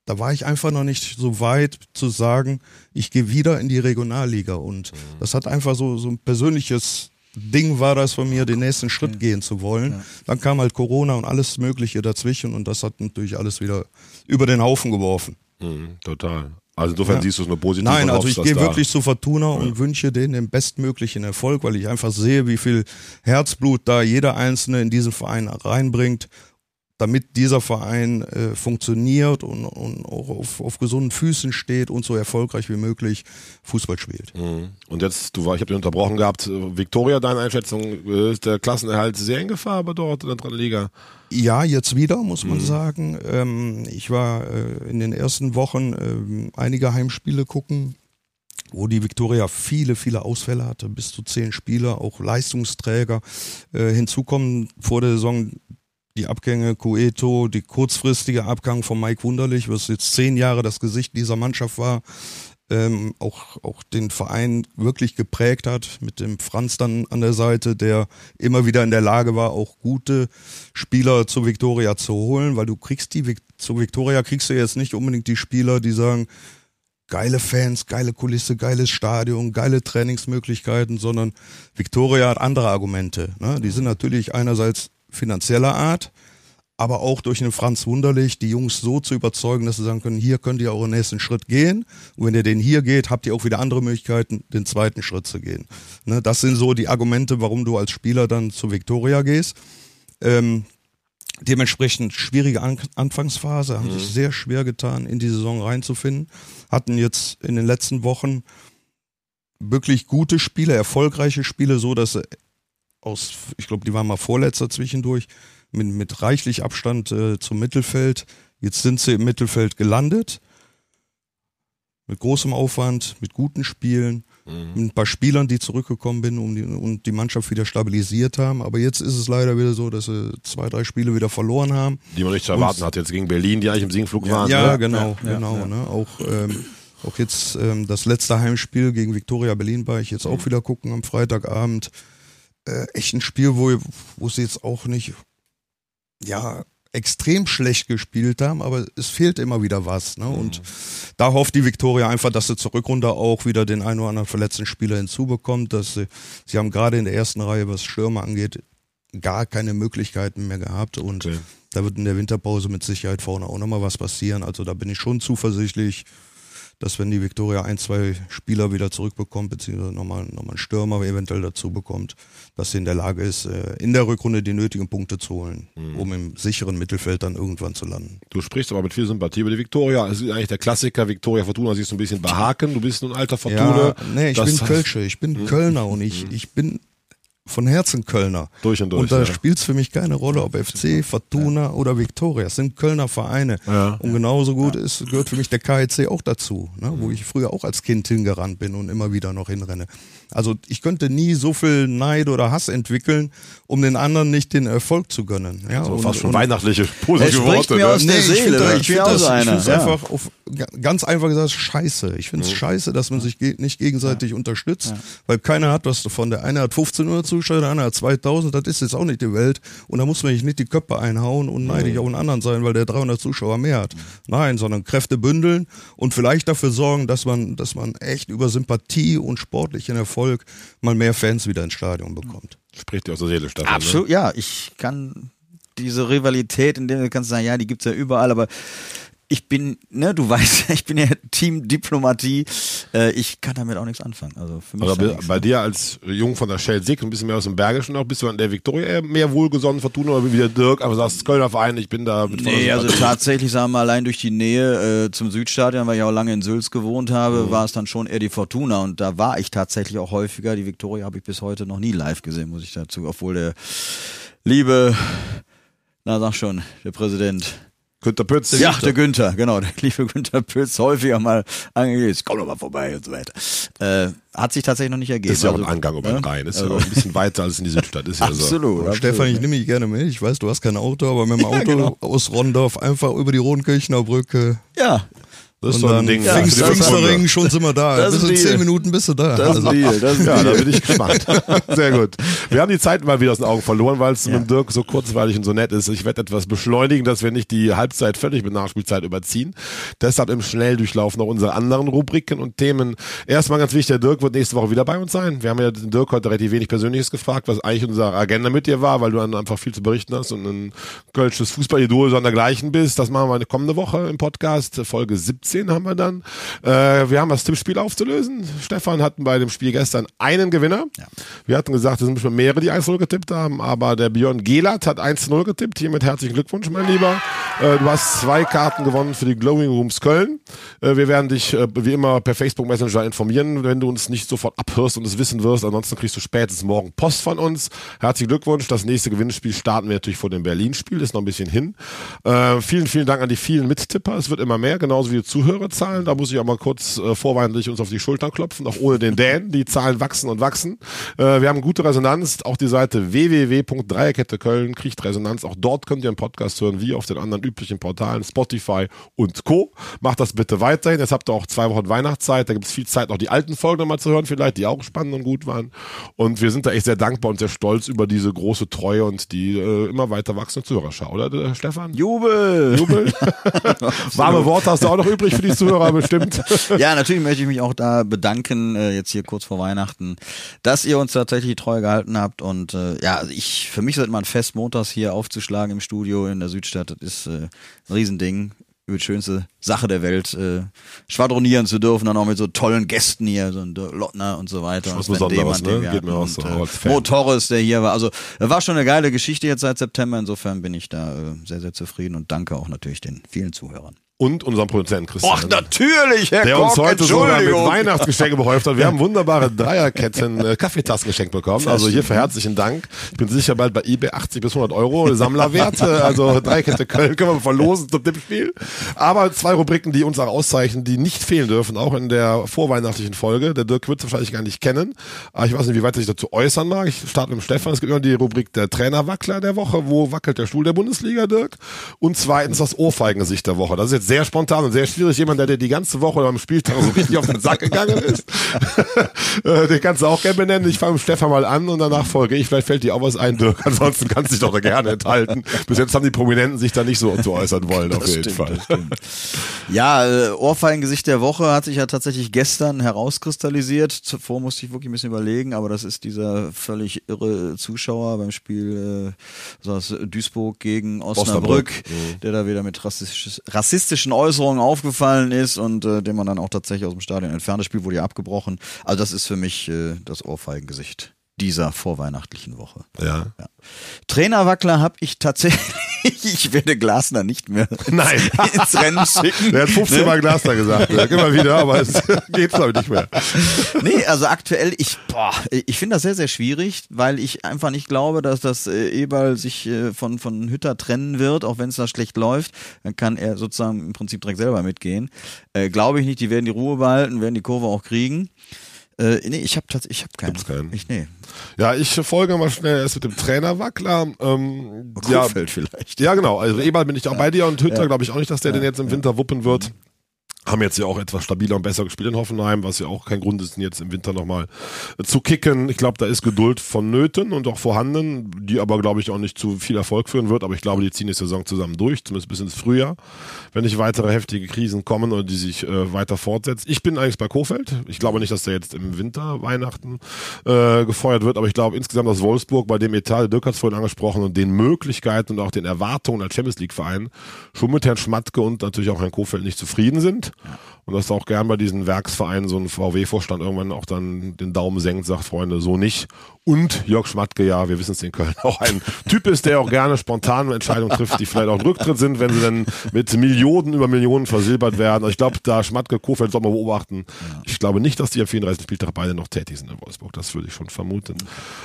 da war ich einfach noch nicht so weit zu sagen, ich gehe wieder in die Regionalliga. Und mhm. das hat einfach so, so ein persönliches Ding war das von mir, den nächsten Schritt gehen zu wollen. Ja. Dann kam halt Corona und alles Mögliche dazwischen und das hat natürlich alles wieder über den Haufen geworfen. Mhm, total. Also insofern ja. siehst du es nur positiv. Nein, also ich gehe wirklich zu Fortuna ja. und wünsche denen den bestmöglichen Erfolg, weil ich einfach sehe, wie viel Herzblut da jeder Einzelne in diesen Verein reinbringt damit dieser Verein äh, funktioniert und, und auch auf, auf gesunden Füßen steht und so erfolgreich wie möglich Fußball spielt. Mhm. Und jetzt, du war, ich habe dich unterbrochen gehabt, Viktoria, deine Einschätzung, äh, ist der Klassenerhalt sehr in Gefahr aber dort in der dritten Liga? Ja, jetzt wieder, muss man mhm. sagen. Ähm, ich war äh, in den ersten Wochen äh, einige Heimspiele gucken, wo die Viktoria viele, viele Ausfälle hatte, bis zu zehn Spieler, auch Leistungsträger äh, hinzukommen vor der Saison die Abgänge Cueto, die kurzfristige Abgang von Mike Wunderlich, was jetzt zehn Jahre das Gesicht dieser Mannschaft war, ähm, auch, auch den Verein wirklich geprägt hat, mit dem Franz dann an der Seite, der immer wieder in der Lage war, auch gute Spieler zu Viktoria zu holen, weil du kriegst die, zu Viktoria kriegst du jetzt nicht unbedingt die Spieler, die sagen, geile Fans, geile Kulisse, geiles Stadion, geile Trainingsmöglichkeiten, sondern Viktoria hat andere Argumente. Ne? Die sind natürlich einerseits finanzieller Art, aber auch durch den Franz Wunderlich, die Jungs so zu überzeugen, dass sie sagen können, hier könnt ihr euren nächsten Schritt gehen. Und wenn ihr den hier geht, habt ihr auch wieder andere Möglichkeiten, den zweiten Schritt zu gehen. Ne, das sind so die Argumente, warum du als Spieler dann zu Victoria gehst. Ähm, dementsprechend schwierige An Anfangsphase, haben mhm. sich sehr schwer getan, in die Saison reinzufinden. Hatten jetzt in den letzten Wochen wirklich gute Spiele, erfolgreiche Spiele, so dass sie aus, ich glaube, die waren mal Vorletzter zwischendurch, mit, mit reichlich Abstand äh, zum Mittelfeld. Jetzt sind sie im Mittelfeld gelandet. Mit großem Aufwand, mit guten Spielen, mhm. mit ein paar Spielern, die zurückgekommen sind um die, und die Mannschaft wieder stabilisiert haben. Aber jetzt ist es leider wieder so, dass sie zwei, drei Spiele wieder verloren haben. Die man nicht zu erwarten hat. Jetzt gegen Berlin, die eigentlich im Siegflug ja, waren. Ja, ne? genau, ja, genau. Ja. Ne? Auch, ähm, auch jetzt ähm, das letzte Heimspiel gegen Viktoria Berlin war ich jetzt auch mhm. wieder gucken am Freitagabend äh, echt ein Spiel, wo, wo sie jetzt auch nicht, ja, extrem schlecht gespielt haben, aber es fehlt immer wieder was. Ne? Und mhm. da hofft die Viktoria einfach, dass sie zur Rückrunde auch wieder den einen oder anderen verletzten Spieler hinzubekommt. Dass sie, sie haben gerade in der ersten Reihe, was Stürmer angeht, gar keine Möglichkeiten mehr gehabt. Und okay. da wird in der Winterpause mit Sicherheit vorne auch nochmal was passieren. Also da bin ich schon zuversichtlich, dass wenn die Viktoria ein, zwei Spieler wieder zurückbekommt, beziehungsweise nochmal, nochmal einen Stürmer eventuell dazu bekommt, dass sie in der Lage ist, äh, in der Rückrunde die nötigen Punkte zu holen, mhm. um im sicheren Mittelfeld dann irgendwann zu landen. Du sprichst aber mit viel Sympathie über die Viktoria. Es ist eigentlich der Klassiker, Viktoria Fortuna siehst du ein bisschen behaken, du bist nun alter Fortuna. Ja, nee, ich das bin Kölsche, ich bin mhm. Kölner und ich, mhm. ich bin von Herzen Kölner. Durch und durch. Und da ja. spielt es für mich keine Rolle, ob FC, Fortuna ja. oder Viktoria. Es sind Kölner Vereine. Ja. Und genauso gut ist, gehört für mich der KHC auch dazu, ne? wo ich früher auch als Kind hingerannt bin und immer wieder noch hinrenne. Also ich könnte nie so viel Neid oder Hass entwickeln, um den anderen nicht den Erfolg zu gönnen. Ja, also fast schon weihnachtliche, positive Worte. Mir ne? aus der nee, Seele. Ich finde das, ich find das, einfach auf, ganz einfach gesagt scheiße. Ich finde es mhm. scheiße, dass man sich ge nicht gegenseitig ja. unterstützt, ja. weil keiner hat was davon. Der eine hat 15 Uhr Zuschauer, der andere hat 2000. Das ist jetzt auch nicht die Welt. Und da muss man nicht die Köpfe einhauen und neidig mhm. auf einen anderen sein, weil der 300 Zuschauer mehr hat. Mhm. Nein, sondern Kräfte bündeln und vielleicht dafür sorgen, dass man, dass man echt über Sympathie und sportlichen Erfolg mal mehr Fans wieder ins Stadion bekommt. Spricht dir aus der Seele, Stefan. Ne? Absolut, ne? ja. Ich kann diese Rivalität, in der du kannst sagen, ja, die gibt's ja überall, aber ich bin, ne, du [LAUGHS] weißt, ich bin ja Team Diplomatie. Äh, ich kann damit auch nichts anfangen. Also für mich Aber bei dir als Jung von der Schelsig, ein bisschen mehr aus dem Bergischen noch, bist du an der Viktoria eher mehr wohlgesonnen vertun oder wie der Dirk, aber sagst Kölner Verein, ich bin da mit Nee, also tatsächlich sagen wir mal allein durch die Nähe äh, zum Südstadion, weil ich auch lange in Sülz gewohnt habe, mhm. war es dann schon eher die Fortuna und da war ich tatsächlich auch häufiger. Die Viktoria habe ich bis heute noch nie live gesehen, muss ich dazu, obwohl der liebe, na sag schon, der Präsident Günter Pütz. Der ja, Günther. der Günther, genau. Der liebe Günther Pütz häufiger mal angegeben. Komm doch mal vorbei und so weiter. Äh, hat sich tatsächlich noch nicht ergeben. Ist ja auch ein also, Angang über den ne? Rhein. Ist also. ja auch ein bisschen weiter als in die Südstadt. Ist ja absolut, so. absolut. Stefan, ich nehme dich gerne mit. Ich weiß, du hast kein Auto, aber mit dem [LAUGHS] Auto ja, genau. aus Rondorf einfach über die Rodenkirchener Brücke. Ja, das ist so ein Ding. Ja, Pfingst, Pfingstverringen, schon sind wir da. Das Bis in zehn Minuten bist du da. Das also. Deal, das ja, da bin [LAUGHS] ich gespannt. Sehr gut. Wir haben die Zeit mal wieder aus den Augen verloren, weil es ja. mit Dirk so kurzweilig und so nett ist. Ich werde etwas beschleunigen, dass wir nicht die Halbzeit völlig mit Nachspielzeit überziehen. Deshalb im Schnelldurchlauf noch unsere anderen Rubriken und Themen. Erstmal ganz wichtig, der Dirk wird nächste Woche wieder bei uns sein. Wir haben ja den Dirk heute relativ wenig Persönliches gefragt, was eigentlich unsere Agenda mit dir war, weil du dann einfach viel zu berichten hast und ein kölsches Fußballidol so an dergleichen bist. Das machen wir eine kommende Woche im Podcast, Folge 17 15 haben wir dann. Äh, wir haben das Tippspiel aufzulösen. Stefan hatten bei dem Spiel gestern einen Gewinner. Ja. Wir hatten gesagt, es sind schon mehrere, die 1-0 getippt haben, aber der Björn Gelert hat 1-0 getippt. Hiermit herzlichen Glückwunsch, mein Lieber. Äh, du hast zwei Karten gewonnen für die Glowing Rooms Köln. Äh, wir werden dich äh, wie immer per Facebook Messenger informieren, wenn du uns nicht sofort abhörst und es wissen wirst. Ansonsten kriegst du spätestens morgen Post von uns. Herzlichen Glückwunsch. Das nächste Gewinnspiel starten wir natürlich vor dem Berlin-Spiel. Ist noch ein bisschen hin. Äh, vielen, vielen Dank an die vielen Mittipper. Es wird immer mehr, genauso wie die Zuhörerzahlen. Da muss ich auch mal kurz äh, vorweihnachtlich uns auf die Schultern klopfen, auch ohne den Dan. Die Zahlen wachsen und wachsen. Äh, wir haben gute Resonanz. Auch die Seite www.dreierkette Köln kriegt Resonanz. Auch dort könnt ihr einen Podcast hören, wie auf den anderen üblichen Portalen, Spotify und Co. Macht das bitte weiterhin. Jetzt habt ihr auch zwei Wochen Weihnachtszeit. Da gibt es viel Zeit, noch die alten Folgen nochmal zu hören, vielleicht, die auch spannend und gut waren. Und wir sind da echt sehr dankbar und sehr stolz über diese große Treue und die äh, immer weiter wachsende Zuhörerschau, oder äh, Stefan? Jubel! Jubel. [LAUGHS] [LAUGHS] Warme Worte hast du auch noch übrig für die Zuhörer bestimmt. [LAUGHS] ja, natürlich möchte ich mich auch da bedanken, äh, jetzt hier kurz vor Weihnachten, dass ihr uns tatsächlich treu gehalten habt. Und äh, ja, also ich, für mich ist immer ein Fest, montags hier aufzuschlagen im Studio in der Südstadt. Das ist äh, ein Riesending über die schönste Sache der Welt äh, schwadronieren zu dürfen, dann auch mit so tollen Gästen hier, so ein Lottner und so weiter. Was Besonderes, ne? Geht mir auch so. Und, äh, Mo Torres, der hier war. Also war schon eine geile Geschichte jetzt seit September. Insofern bin ich da äh, sehr, sehr zufrieden und danke auch natürlich den vielen Zuhörern und unserem Produzenten Christian. Ach, natürlich, Herr Der Koch, uns heute sogar mit Weihnachtsgeschenke behäuft hat. Wir haben [LAUGHS] wunderbare Dreierketten äh, Kaffeetassen geschenkt bekommen. Also hierfür herzlichen Dank. Ich bin sicher bald bei eBay 80 bis 100 Euro Sammlerwert. [LAUGHS] Also Dreierkette Köln können wir verlosen zum Tippspiel. Aber zwei Rubriken, die uns auch auszeichnen, die nicht fehlen dürfen, auch in der vorweihnachtlichen Folge. Der Dirk wird es wahrscheinlich gar nicht kennen. Aber ich weiß nicht, wie weit er sich dazu äußern mag. Ich starte mit dem Stefan. Es gibt immer die Rubrik der Trainerwackler der Woche. Wo wackelt der Stuhl der Bundesliga, Dirk? Und zweitens das Ohrfeigengesicht der Woche. Das ist jetzt sehr spontan und sehr schwierig. Jemand, der dir die ganze Woche beim Spieltag so richtig auf den Sack gegangen ist. [LAUGHS] Äh, den kannst du auch gerne benennen. Ich fange mit Stefan mal an und danach folge ich. Vielleicht fällt dir auch was ein, Dirk. Ansonsten kannst du dich doch da gerne enthalten. Bis jetzt haben die Prominenten sich da nicht so zu äußern wollen, auf jeden stimmt, Fall. Ja, äh, Ohrfeigengesicht der Woche hat sich ja tatsächlich gestern herauskristallisiert. Zuvor musste ich wirklich ein bisschen überlegen, aber das ist dieser völlig irre Zuschauer beim Spiel äh, Duisburg gegen Osnabrück, Osnabrück. Der da wieder mit rassistisch, rassistischen Äußerungen aufgefallen ist und äh, den man dann auch tatsächlich aus dem Stadion entfernt. Das Spiel wurde ja abgebrochen. Also das ist für mich äh, das Ohrfeigengesicht dieser vorweihnachtlichen Woche. Ja. Ja. Trainerwackler habe ich tatsächlich, [LAUGHS] ich werde Glasner nicht mehr [LAUGHS] Nein. ins Rennen schicken. Der hat 15 Ne? Mal Glasner gesagt. Ja, immer wieder, aber es [LAUGHS] geht glaube ich nicht mehr. Nee, also aktuell, ich, boah, ich finde das sehr, sehr schwierig, weil ich einfach nicht glaube, dass das äh, Eberl sich äh, von, von Hütter trennen wird, auch wenn es da schlecht läuft. Dann kann er sozusagen im Prinzip direkt selber mitgehen. Äh, glaube ich nicht, die werden die Ruhe behalten, werden die Kurve auch kriegen. Äh, nee, ich habe tatsächlich, ich habe keinen. Gibt's keinen? Ich, nee. Ja, ich folge mal schnell erst mit dem Trainerwackler. Ähm, ja, vielleicht. Ja, genau. Also Eberl bin ich auch bei dir und Hütter Ja. glaube ich auch nicht, dass der den jetzt im Winter wuppen wird. Haben jetzt ja auch etwas stabiler und besser gespielt in Hoffenheim, was ja auch kein Grund ist, jetzt im Winter nochmal zu kicken. Ich glaube, da ist Geduld vonnöten und auch vorhanden, die aber, glaube ich, auch nicht zu viel Erfolg führen wird. Aber ich glaube, die ziehen die Saison zusammen durch, zumindest bis ins Frühjahr, wenn nicht weitere heftige Krisen kommen oder die sich äh, weiter fortsetzen. Ich bin eigentlich bei Kofeld. Ich glaube nicht, dass der jetzt im Winter Weihnachten äh, gefeuert wird, aber ich glaube insgesamt, dass Wolfsburg bei dem Etat, der Dirk hat es vorhin angesprochen, und den Möglichkeiten und auch den Erwartungen als Champions League-Verein schon mit Herrn Schmatke und natürlich auch Herrn Kofeld nicht zufrieden sind. Ja. Und dass auch gern bei diesen Werksvereinen so ein VW-Vorstand irgendwann auch dann den Daumen senkt, sagt, Freunde, so nicht. Und Jörg Schmatke, ja, wir wissen es in Köln, auch ein [LAUGHS] Typ ist, der auch gerne spontan Entscheidungen trifft, die vielleicht auch ein Rücktritt sind, wenn sie dann mit Millionen über Millionen versilbert werden. Also ich glaube, da Schmatke, Kofeld soll man beobachten. Ich glaube nicht, dass die am 34. Spieltag beide noch tätig sind in Wolfsburg. Das würde ich schon vermuten.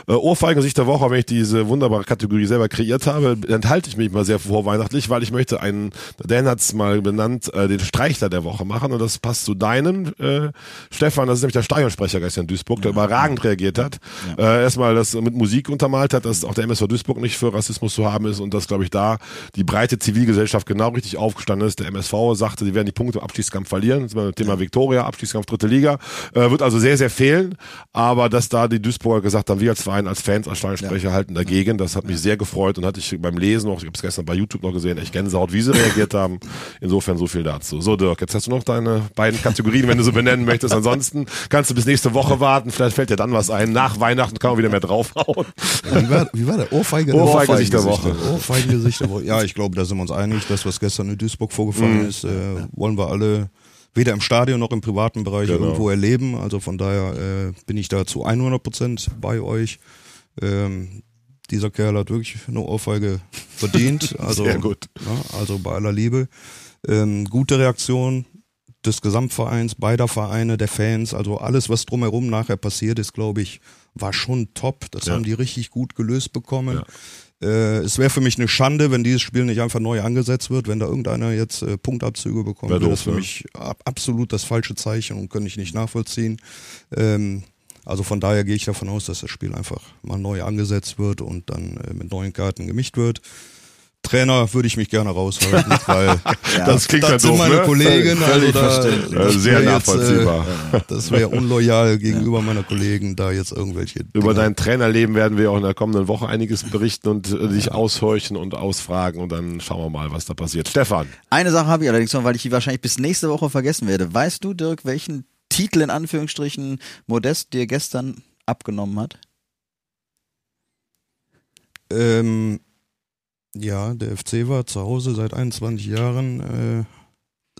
Äh, Ohrfeigengesicht der Woche, wenn ich diese wunderbare Kategorie selber kreiert habe, enthalte ich mich mal sehr vorweihnachtlich, weil ich möchte einen, Dan hat es mal benannt, äh, den Streichler der Woche machen und das passt zu deinem, äh, Stefan, das ist nämlich der Stadionsprecher gestern in Duisburg, der überragend reagiert hat. Äh, erstmal das mit Musik untermalt hat, dass auch der MSV Duisburg nicht für Rassismus zu haben ist und dass, glaube ich, da die breite Zivilgesellschaft genau richtig aufgestanden ist. Der MSV sagte, sie werden die Punkte im Abstiegskampf verlieren. Das ist Thema Viktoria, Abstiegskampf dritte Liga. Äh, wird also sehr, sehr fehlen. Aber dass da die Duisburger gesagt haben, wir als Verein, als Fans, als Stadionsprecher halten dagegen, das hat mich sehr gefreut und hatte ich beim Lesen noch, ich habe es gestern bei YouTube noch gesehen, echt Gänsehaut, wie sie reagiert haben. Insofern so viel dazu. So, Dirk, jetzt hast du noch deine beiden Kategorien, wenn du so benennen möchtest. Ansonsten kannst du bis nächste Woche warten. Vielleicht fällt dir dann was ein. Nach Weihnachten kann man wieder mehr draufhauen. Wie war, wie war der? Ohrfeige Ohrfeigengesicht der Woche. Ohrfeigengesicht der Woche. Ja, ich glaube, da sind wir uns einig. Das, was gestern in Duisburg vorgefallen Mhm. ist, äh, wollen wir alle weder im Stadion noch im privaten Bereich Genau. irgendwo erleben. Also von daher äh, bin ich da zu 100 Prozent bei euch. Ähm, dieser Kerl hat wirklich eine Ohrfeige verdient. [LAUGHS] Also, Sehr gut. Ja, also bei aller Liebe. Ähm, gute Reaktion des Gesamtvereins, beider Vereine, der Fans, also alles, was drumherum nachher passiert ist, glaube ich, war schon top. Das Ja. haben die richtig gut gelöst bekommen. Äh, es wäre für mich eine Schande, wenn dieses Spiel nicht einfach neu angesetzt wird, wenn da irgendeiner jetzt äh, Punktabzüge bekommt. Wär wäre das für ne? mich ab, absolut das falsche Zeichen und könnte ich nicht nachvollziehen. Ähm, also von daher gehe ich davon aus, dass das Spiel einfach mal neu angesetzt wird und dann äh, mit neuen Karten gemischt wird. Trainer würde ich mich gerne raushalten, weil [LAUGHS] das klingt ja das sind doof, meine ne? Kollegen. Völlig also da, das sehr wär jetzt, nachvollziehbar. Äh, das wäre [LAUGHS] unloyal gegenüber meiner Kollegen, da jetzt irgendwelche. Über Dinge- dein Trainerleben werden wir auch in der kommenden Woche einiges berichten und äh, dich aushorchen und ausfragen und dann schauen wir mal, was da passiert. Stefan, Eine Sache habe ich allerdings noch, weil ich die wahrscheinlich bis nächste Woche vergessen werde. Weißt du, Dirk, welchen Titel in Anführungsstrichen Modest dir gestern abgenommen hat? Ähm, ja, der FC war zu Hause seit 21 Jahren äh,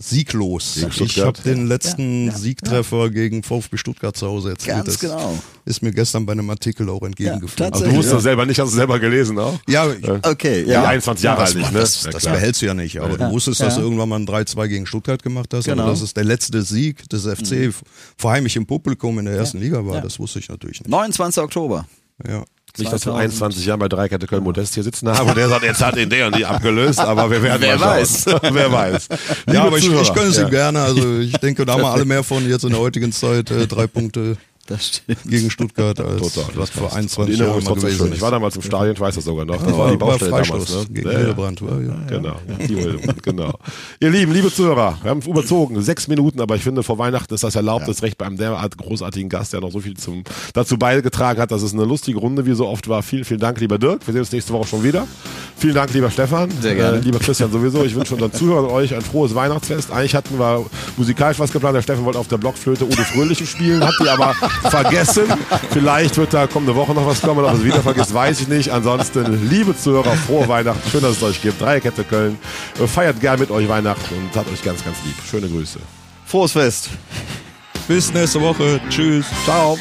sieglos. Ich habe den letzten Ja, ja, Siegtreffer gegen VfB Stuttgart zu Hause erzielt. Ganz das genau. ist mir gestern bei einem Artikel auch entgegengeflogen. also du wusstest Ja. das selber nicht, hast du selber gelesen auch? ja, ich, Okay, Ja, ja. 21 Jahre alt nicht, ne? das, Ja, das behältst du ja nicht, aber Ja. du wusstest, dass Ja. du irgendwann mal ein 3-2 gegen Stuttgart gemacht hast, Genau. dass es der letzte Sieg des FC vor heimischem Publikum in der ersten Liga war, Ja. das wusste ich natürlich nicht. 29. Oktober. Ja. Nicht, dass wir in 2000. 21 Jahren bei Dreikette Köln Modest hier sitzen haben und der sagt, jetzt hat ihn der und die abgelöst, aber wir werden Wer schauen. [LAUGHS] Wer weiß. Ja, aber ich, ich gönne sie ja. gerne. Also [LAUGHS] ich denke, da haben wir alle mehr von jetzt in der heutigen Zeit äh, drei Punkte Das stimmt. gegen Stuttgart [LAUGHS] als Total, was das vor passt. 21 Die Erinnerung Jahren mal gewesen schön. Ich war damals im Stadion, ich weiß das sogar noch. Das Ja, war die war Baustelle damals. Freistoß Ne? gegen Ja, ja. Hildebrand. War, ja. Genau, die Hildebrand, genau. Ihr Lieben, liebe Zuhörer, wir haben überzogen, sechs Minuten, aber ich finde, vor Weihnachten ist das erlaubt, das Recht bei einem derart großartigen Gast, der noch so viel zum, dazu beigetragen hat, dass es eine lustige Runde wie so oft war. Vielen, vielen Dank, lieber Dirk. Wir sehen uns nächste Woche schon wieder. Vielen Dank, lieber Stefan. Sehr gerne. Äh, lieber Christian sowieso. Ich wünsche unseren Zuhörern und euch ein frohes Weihnachtsfest. Eigentlich hatten wir musikalisch was geplant. Der Steffen wollte auf der Blockflöte Udo Fröhliche spielen, hat die aber vergessen. Vielleicht wird da kommende Woche noch was kommen, ob es wieder vergisst, weiß ich nicht. Ansonsten, liebe Zuhörer, frohe Weihnachten. Schön, dass es euch gibt. Dreierkette Köln. Feiert gern mit euch Weihnachten und hat euch ganz, ganz lieb. Schöne Grüße. Frohes Fest. Bis nächste Woche. Tschüss. Ciao.